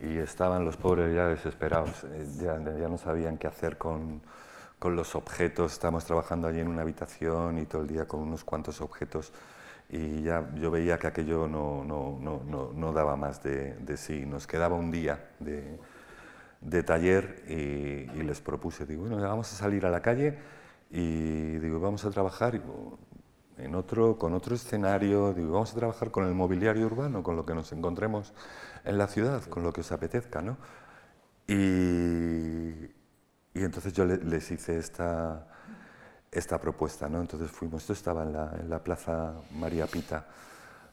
Speaker 2: y estaban los pobres ya desesperados, eh, ya, no sabían qué hacer con, con los objetos, estamos trabajando allí en una habitación y todo el día con unos cuantos objetos y ya yo veía que aquello no, no, no, no daba más de, de, sí. Nos quedaba un día de, de taller y, y, les propuse, digo, bueno, vamos a salir a la calle y digo, vamos a trabajar en otro, con otro escenario, digo, vamos a trabajar con el mobiliario urbano, con lo que nos encontremos en la ciudad, con lo que os apetezca, ¿no? Y, y entonces yo le, les hice esta esta propuesta. ¿no? Entonces fuimos, esto estaba en la, en la Plaza María Pita,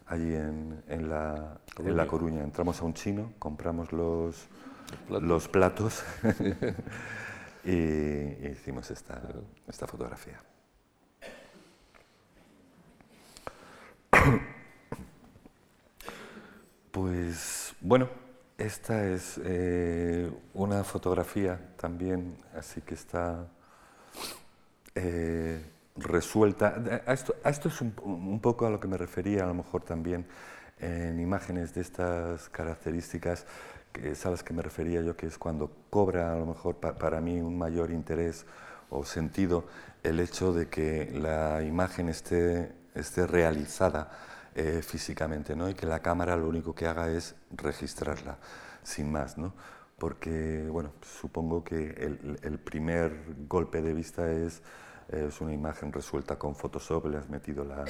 Speaker 2: allí en, en, la, Coruña. en La Coruña. Entramos a un chino, compramos los, los platos, los platos y, hicimos esta, esta fotografía. Pues bueno, esta es eh, una fotografía también, así que está eh, resuelta. A esto, a esto es un, un, poco a lo que me refería a lo mejor también en imágenes de estas características, es a las que me refería yo, que es cuando cobra a lo mejor pa, para mí un mayor interés o sentido el hecho de que la imagen esté, esté realizada eh, físicamente ¿no? y que la cámara lo único que haga es registrarla, sin más. ¿no? porque bueno, supongo que el, el, primer golpe de vista es, es, una imagen resuelta con Photoshop, le has metido la,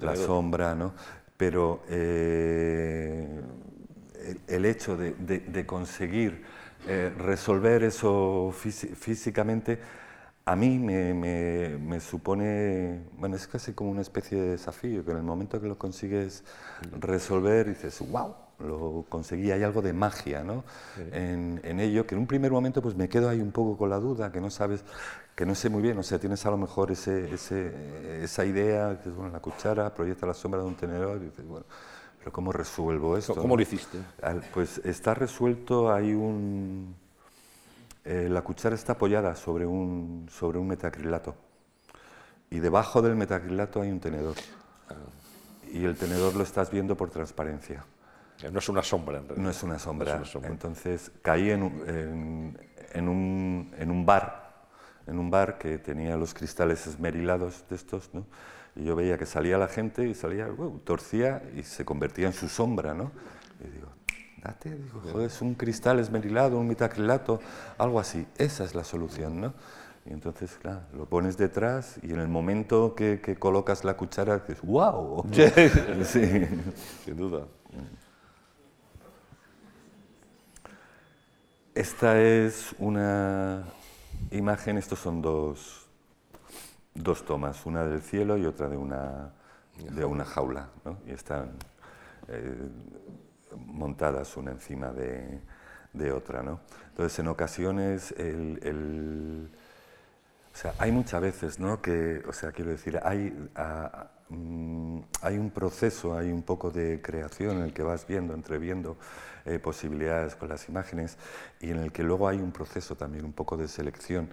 Speaker 2: la sombra, ¿no? pero eh, el, el, hecho de, de, de conseguir eh, resolver eso físicamente a mí me, me, me, supone, bueno, es casi como una especie de desafío, que en el momento que lo consigues resolver dices, wow, lo conseguí, hay algo de magia ¿no? Sí. en, en, ello, que en un primer momento pues me quedo ahí un poco con la duda, que no sabes, que no sé muy bien, o sea, tienes a lo mejor ese, ese, esa idea, que es bueno, la cuchara proyecta la sombra de un tenedor, y dices, bueno, pero ¿cómo resuelvo esto?
Speaker 1: ¿Cómo lo hiciste?
Speaker 2: Pues está resuelto, hay un... Eh, la cuchara está apoyada sobre un, sobre un metacrilato, y debajo del metacrilato hay un tenedor, ah. y el tenedor lo estás viendo por transparencia.
Speaker 1: No es una sombra, en
Speaker 2: realidad. No es una sombra. No es una sombra. Entonces caí en, en, en, un, en, un, bar, en un bar que tenía los cristales esmerilados de estos, ¿no? Y yo veía que salía la gente y salía, uh, torcía y se convertía en su sombra, ¿no? Y digo, fíjate, digo, es un cristal esmerilado, un metacrilato, algo así. Esa es la solución, ¿no? Y entonces, claro, lo pones detrás y en el momento que, que colocas la cuchara dices, ¡wow!
Speaker 1: sí, sin duda.
Speaker 2: Esta es una imagen, estos son dos, dos tomas, una del cielo y otra de una, de una jaula, ¿no? y están eh, montadas una encima de, de, otra. ¿no? Entonces, en ocasiones, el, el, o sea, hay muchas veces ¿no? que, o sea, quiero decir, hay, a, Mm, hay un proceso, hay un poco de creación en el que vas viendo, entreviendo eh, posibilidades con las imágenes y en el que luego hay un proceso también, un poco de selección,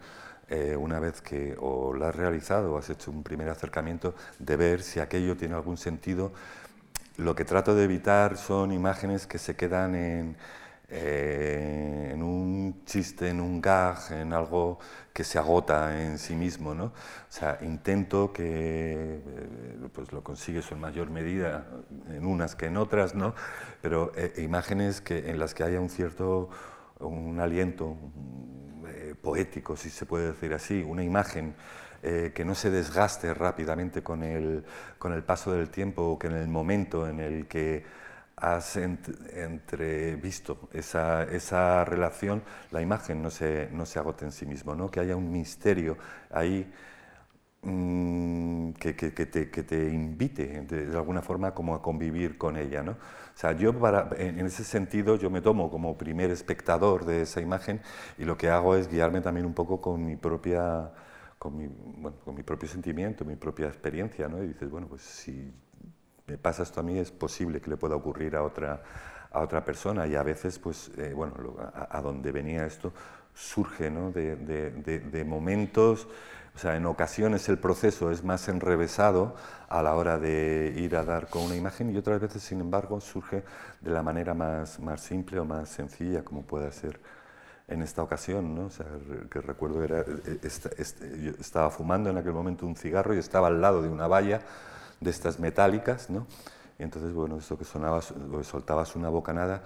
Speaker 2: eh, una vez que o lo has realizado o has hecho un primer acercamiento, de ver si aquello tiene algún sentido. Lo que trato de evitar son imágenes que se quedan en, eh, en un chiste, en un gag, en algo que se agota en sí mismo. ¿no? O sea, intento que eh, pues lo consigues en mayor medida en unas que en otras, ¿no? pero eh, imágenes que, en las que haya un cierto un aliento poético, si se puede decir así, una imagen que no se desgaste rápidamente con el, con el paso del tiempo o que en el momento en el que has entrevisto esa, esa, relación, la imagen no se, no se agote en sí mismo, ¿no? que haya un misterio ahí mm, que, que, te, que, te, invite de, alguna forma como a convivir con ella. ¿no? O sea, yo para, en ese sentido yo me tomo como primer espectador de esa imagen y lo que hago es guiarme también un poco con mi propia... Con mi, bueno, con mi propio sentimiento, mi propia experiencia, ¿no? Y dices, bueno, pues si me pasa esto a mí, es posible que le pueda ocurrir a otra, a otra persona y a veces, pues, eh, bueno, a, donde venía esto surge ¿no? de, de, de, momentos, o sea, en ocasiones el proceso es más enrevesado a la hora de ir a dar con una imagen y otras veces, sin embargo, surge de la manera más, más simple o más sencilla, como puede ser en esta ocasión, ¿no? o sea, que recuerdo era, eh, este, yo estaba fumando en aquel momento un cigarro y estaba al lado de una valla de estas metálicas, ¿no? Y entonces, bueno, esto que sonaba, soltabas una bocanada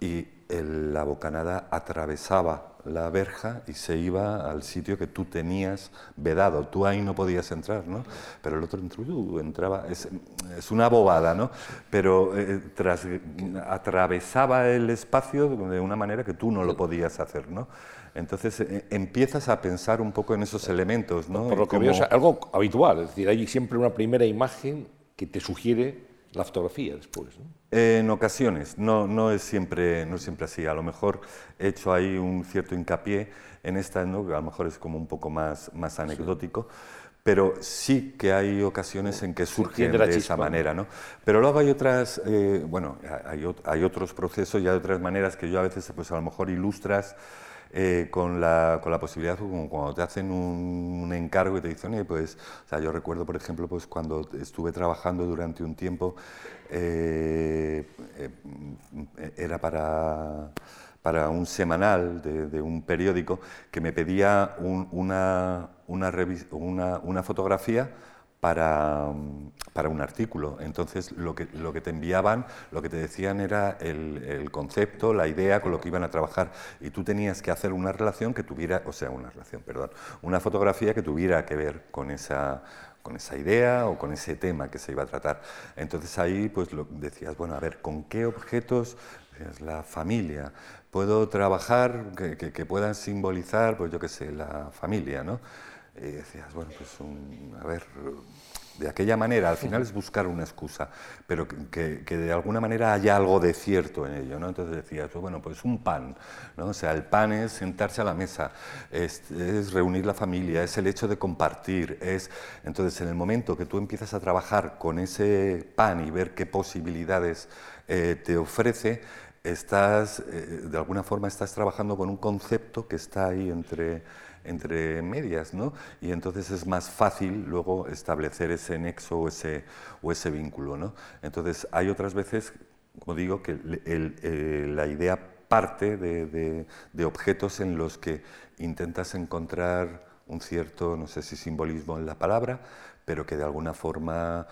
Speaker 2: y la bocanada atravesaba la verja y se iba al sitio que tú tenías vedado. Tú ahí no podías entrar, ¿no? Pero el otro uh, entraba, es, es, una bobada, ¿no? Pero eh, tras, atravesaba el espacio de una manera que tú no lo podías hacer, ¿no? Entonces eh, empiezas a pensar un poco en esos elementos, ¿no?
Speaker 1: Por lo que veo es algo habitual, es decir, hay siempre una primera imagen que te sugiere la fotografía después. ¿no?
Speaker 2: En ocasiones, no, no, es siempre, no siempre así. A lo mejor he hecho ahí un cierto hincapié en esta, ¿no? que a lo mejor es como un poco más, más anecdótico. Pero sí que hay ocasiones en que surge de esa manera, ¿no? Pero luego hay otras, eh, bueno, hay, hay, otros procesos y hay otras maneras que yo a veces, pues a lo mejor ilustras eh, con, la, con, la, posibilidad, como cuando te hacen un, encargo y te dicen, pues, o sea, yo recuerdo, por ejemplo, pues cuando estuve trabajando durante un tiempo, eh, eh, era para, para, un semanal de, de, un periódico que me pedía una, una, una, una fotografía para, para, un artículo. Entonces, lo que, lo que te enviaban, lo que te decían era el, el, concepto, la idea con lo que iban a trabajar. Y tú tenías que hacer una relación que tuviera, o sea, una relación, perdón, una fotografía que tuviera que ver con esa, con esa idea o con ese tema que se iba a tratar. Entonces ahí pues lo decías, bueno, a ver, ¿con qué objetos? La familia. Puedo trabajar que, que, que puedan simbolizar, pues yo qué sé, la familia, ¿no? Y decías, bueno, pues a ver, de aquella manera, al final es buscar una excusa, pero que, que, de alguna manera haya algo de cierto en ello, ¿no? Entonces decías, pues bueno, pues un pan, ¿no? O sea, el pan es sentarse a la mesa, es, es, reunir la familia, es el hecho de compartir, es... Entonces, en el momento que tú empiezas a trabajar con ese pan y ver qué posibilidades eh, te ofrece, estás, eh, de alguna forma estás trabajando con un concepto que está ahí entre entre medias, ¿no? Y entonces es más fácil luego establecer ese nexo o ese, vínculo, ¿no? Entonces hay otras veces, como digo, que el, la idea parte de, de, objetos en los que intentas encontrar un cierto, no sé si simbolismo en la palabra, pero que de alguna forma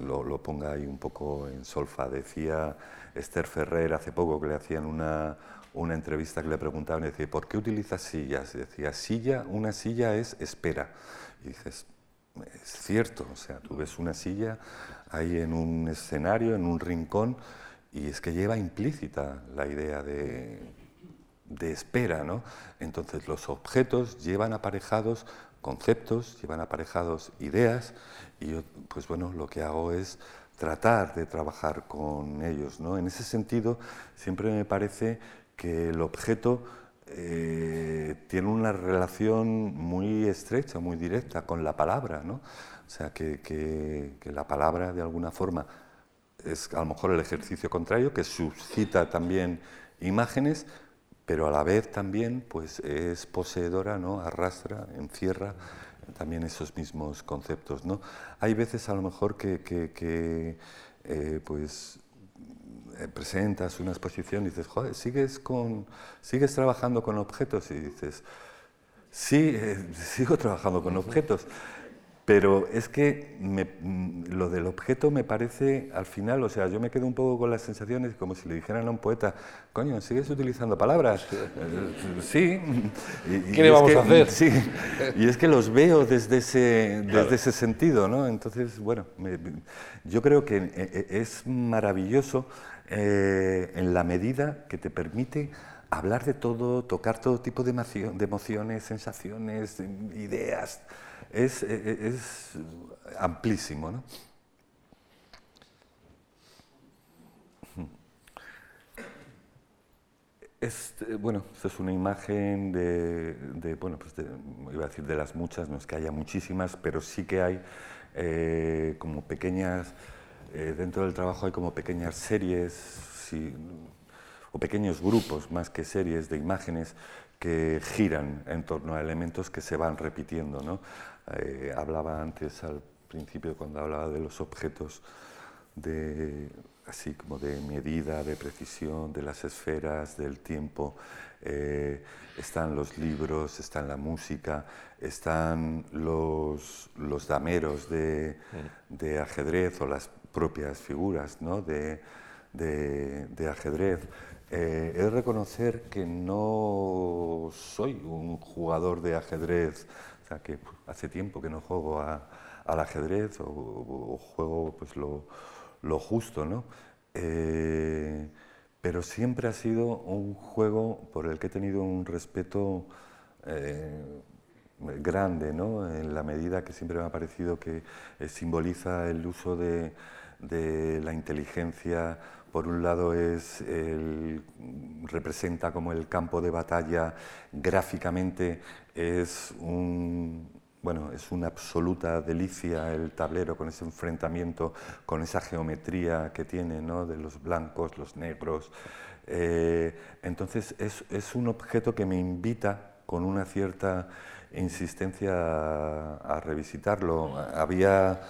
Speaker 2: lo, ponga ahí un poco en solfa. Decía Esther Ferrer hace poco que le hacían una, una entrevista que le preguntaban, y decía, ¿por qué utilizas sillas? Y decía, silla, una silla es espera. Y dices, es cierto, o sea, tú ves una silla ahí en un escenario, en un rincón, y es que lleva implícita la idea de, de espera, ¿no? Entonces los objetos llevan aparejados conceptos, llevan aparejados ideas, y yo, pues bueno, lo que hago es tratar de trabajar con ellos, ¿no? En ese sentido, siempre me parece que el objeto eh, tiene una relación muy estrecha, muy directa con la palabra, ¿no? O sea, que, que, la palabra de alguna forma es a lo mejor el ejercicio contrario, que suscita también imágenes, pero a la vez también pues, es poseedora, ¿no? arrastra, encierra también esos mismos conceptos. ¿no? Hay veces a lo mejor que, que eh, pues, presentas una exposición y dices, joder, ¿sigues, con, sigues trabajando con objetos y dices, sí, eh, sigo trabajando con objetos. Pero es que mm, lo del objeto me parece, al final, o sea, yo me quedo un poco con las sensaciones como si le dijeran a un poeta, coño, ¿sigues utilizando palabras? sí.
Speaker 1: ¿Qué le vamos a hacer?
Speaker 2: Sí. Y es que los veo desde ese, desde ese sentido, ¿no? Entonces, bueno, yo creo que eh, eh, es maravilloso eh, en la medida que te permite hablar de todo, tocar todo tipo de, emociones, sensaciones, ideas es, e, e, es amplísimo. ¿no? Este, bueno, esta es una imagen de, bueno, pues iba a decir de las muchas, no es que haya muchísimas, pero sí que hay eh, como pequeñas, eh, dentro del trabajo hay como pequeñas series o pequeños grupos más que series de imágenes que giran en torno a elementos que se van repitiendo. ¿no? Eh, hablaba antes al principio cuando hablaba de los objetos de así como de medida, de precisión, de las esferas, del tiempo. Eh, están los libros, está la música, están los, los dameros de, de, ajedrez o las propias figuras ¿no? de, de, ajedrez. Eh, he de reconocer que no soy un jugador de ajedrez o sea, que hace tiempo que no juego al ajedrez o, juego pues, lo, lo justo, ¿no? Eh, pero siempre ha sido un juego por el que he tenido un respeto eh, grande, ¿no? en la medida que siempre me ha parecido que eh, simboliza el uso de, de, la inteligencia. Por un lado es el, representa como el campo de batalla gráficamente es un, bueno, es una absoluta delicia el tablero con ese enfrentamiento, con esa geometría que tiene, ¿no? de los blancos, los negros. Eh, entonces es, es, un objeto que me invita con una cierta insistencia a, revisitarlo. Había,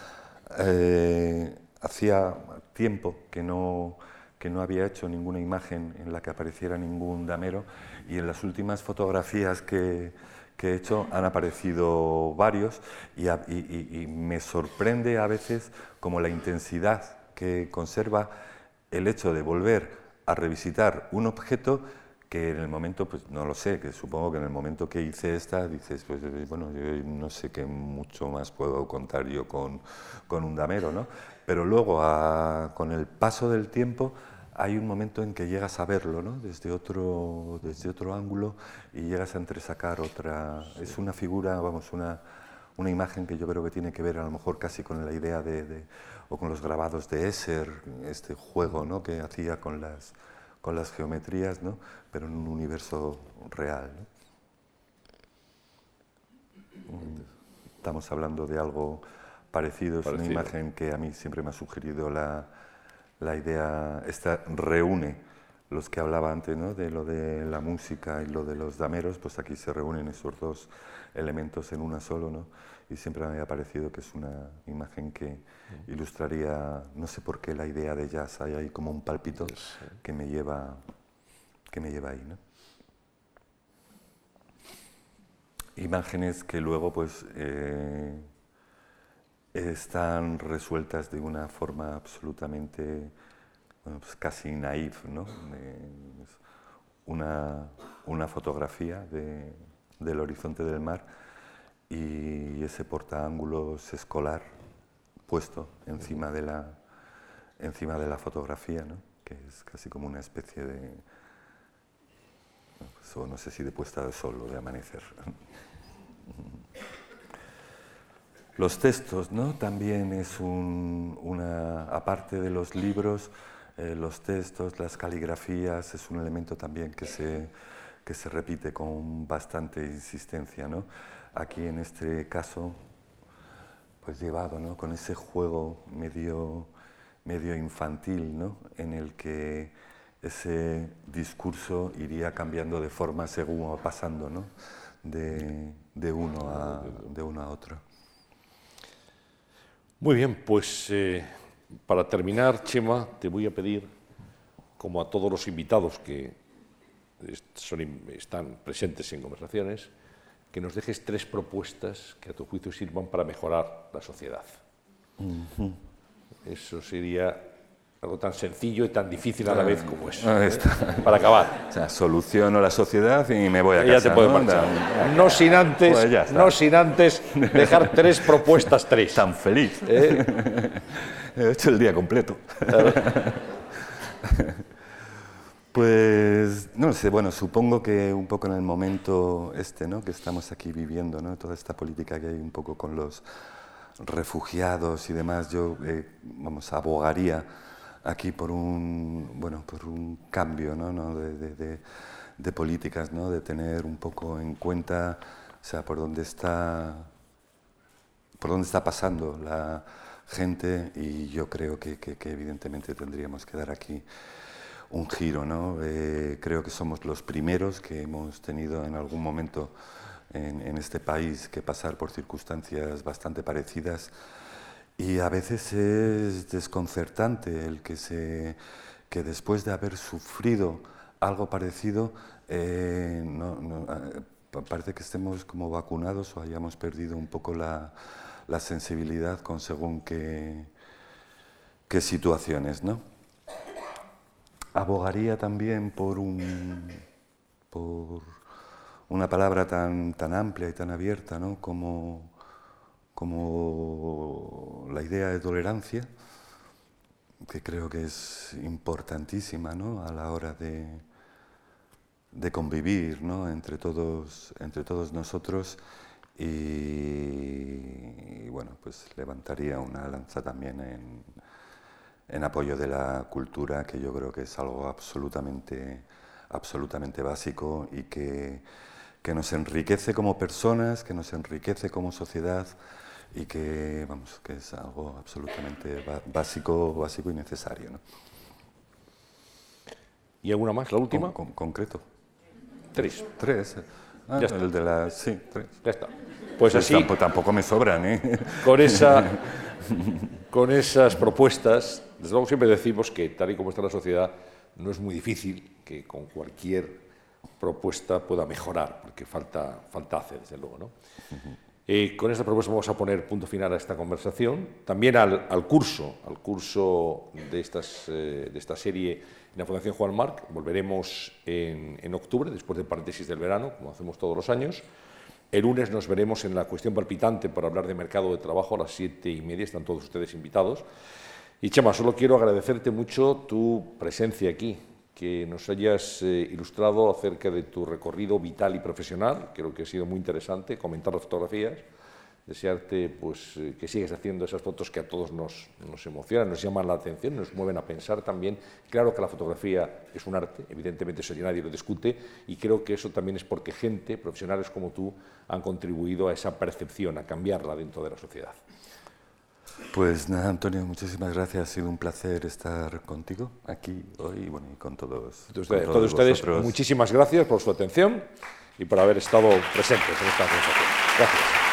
Speaker 2: eh, hacía tiempo que no, que no había hecho ninguna imagen en la que apareciera ningún damero y en las últimas fotografías que, que he hecho han aparecido varios y, me sorprende a veces como la intensidad que conserva el hecho de volver a revisitar un objeto que en el momento, pues no lo sé, que supongo que en el momento que hice esta, dices, pues bueno, yo no sé qué mucho más puedo contar yo con, con un damero, ¿no? Pero luego, con el paso del tiempo, hay un momento en que llegas a verlo ¿no? desde, otro, desde otro ángulo y llegas a entresacar otra... Es una figura, vamos, una, una imagen que yo creo que tiene que ver a lo mejor casi con la idea de, o con los grabados de Esser, este juego ¿no? que hacía con las, con las geometrías, ¿no? pero en un universo real. Estamos hablando de algo parecido, es una imagen que a mí siempre me ha sugerido la, la idea, esta reúne los que hablaba antes, ¿no? de lo de la música y lo de los dameros, pues aquí se reúnen esos dos elementos en una solo, ¿no? Y siempre me ha parecido que es una imagen que ilustraría, no sé por qué la idea de jazz, hay ahí como un palpito que me lleva, que me lleva ahí, ¿no? imágenes que luego pues eh, están resueltas de una forma absolutamente pues casi naif, ¿no? una, una, fotografía del horizonte del mar y ese portaángulos escolar puesto encima de la, encima de la fotografía, ¿no? que es casi como una especie de, pues, no sé si de puesta de sol o de amanecer. Los textos, ¿no? También es una, aparte de los libros, eh, los textos, las caligrafías, es un elemento también que se, que se repite con bastante insistencia, ¿no? Aquí en este caso, pues llevado, ¿no? Con ese juego medio, medio infantil, ¿no? En el que ese discurso iría cambiando de forma según pasando, ¿no? De, de, uno a, de uno a otro.
Speaker 1: Muy bien, pues eh, para terminar, Chema, te voy a pedir, como a todos los invitados que están presentes en conversaciones, que nos dejes tres propuestas que a tu juicio sirvan para mejorar la sociedad. Eso sería algo tan sencillo y tan difícil a la vez como. ¿eh? Para acabar.
Speaker 2: O sea, soluciono la sociedad y me voy a casa.
Speaker 1: Ya te puedes marchar. No sin antes, pues no sin antes dejar tres propuestas, tres.
Speaker 2: Tan feliz. ¿Eh? He hecho el día completo. Pues no sé, bueno, supongo que un poco en el momento este, ¿no? Que estamos aquí viviendo, ¿no? Toda esta política que hay un poco con los refugiados y demás, yo, eh, vamos, abogaría aquí por un, bueno, por un cambio ¿no? de, de, políticas, ¿no? de tener un poco en cuenta o sea, por dónde está, por dónde está pasando la gente y yo creo que, que, evidentemente tendríamos que dar aquí un giro. ¿no? Eh, creo que somos los primeros que hemos tenido en algún momento en, en este país que pasar por circunstancias bastante parecidas y a veces es desconcertante el que, se, que después de haber sufrido algo parecido, eh, eh, parece que estemos como vacunados o hayamos perdido un poco la, la sensibilidad con según qué, qué situaciones. ¿no? Abogaría también por, un, por una palabra tan, tan amplia y tan abierta ¿no? como como la idea de tolerancia, que creo que es importantísima ¿no? a la hora de, de convivir ¿no? entre, todos, entre todos nosotros y, bueno, pues levantaría una lanza también en, en, apoyo de la cultura, que yo creo que es algo absolutamente, absolutamente básico y que, que nos enriquece como personas, que nos enriquece como sociedad y que, vamos, que es algo absolutamente básico, básico y necesario. ¿no?
Speaker 1: ¿Y alguna más, la última?
Speaker 2: Con, concreto.
Speaker 1: Tres.
Speaker 2: Tres. Ah, ya el de la... Sí, tres.
Speaker 1: Ya está. Pues así...
Speaker 2: Tampoco, me sobran, ¿eh?
Speaker 1: Con, esa, con esas propuestas, desde luego siempre decimos que tal y como está la sociedad, no es muy difícil que con cualquier propuesta pueda mejorar, porque falta, falta hacer, desde luego, ¿no? Eh, con esta propuesta vamos a poner punto final a esta conversación, también al, curso, al curso de, estas, eh, de esta serie en la Fundación Juan Marc. Volveremos en, en, octubre, después del paréntesis del verano, como hacemos todos los años. El lunes nos veremos en la cuestión palpitante para hablar de mercado de trabajo a las siete y media. Están todos ustedes invitados. Y Chema, solo quiero agradecerte mucho tu presencia aquí, que nos hayas eh, ilustrado acerca de tu recorrido vital y profesional. Creo que ha sido muy interesante comentar las fotografías. Desearte pues, eh, que sigas haciendo esas fotos que a todos nos, nos, emocionan, nos llaman la atención, nos mueven a pensar también. Claro que la fotografía es un arte, evidentemente eso ya nadie lo discute, y creo que eso también es porque gente, profesionales como tú, han contribuido a esa percepción, a cambiarla dentro de la sociedad.
Speaker 2: Pues nada, Antonio, muchísimas gracias. Ha sido un placer estar contigo aquí hoy y, bueno, y con todos.
Speaker 1: Con todos, ustedes, muchísimas gracias por su atención y por haber estado presentes en esta conversación. Gracias.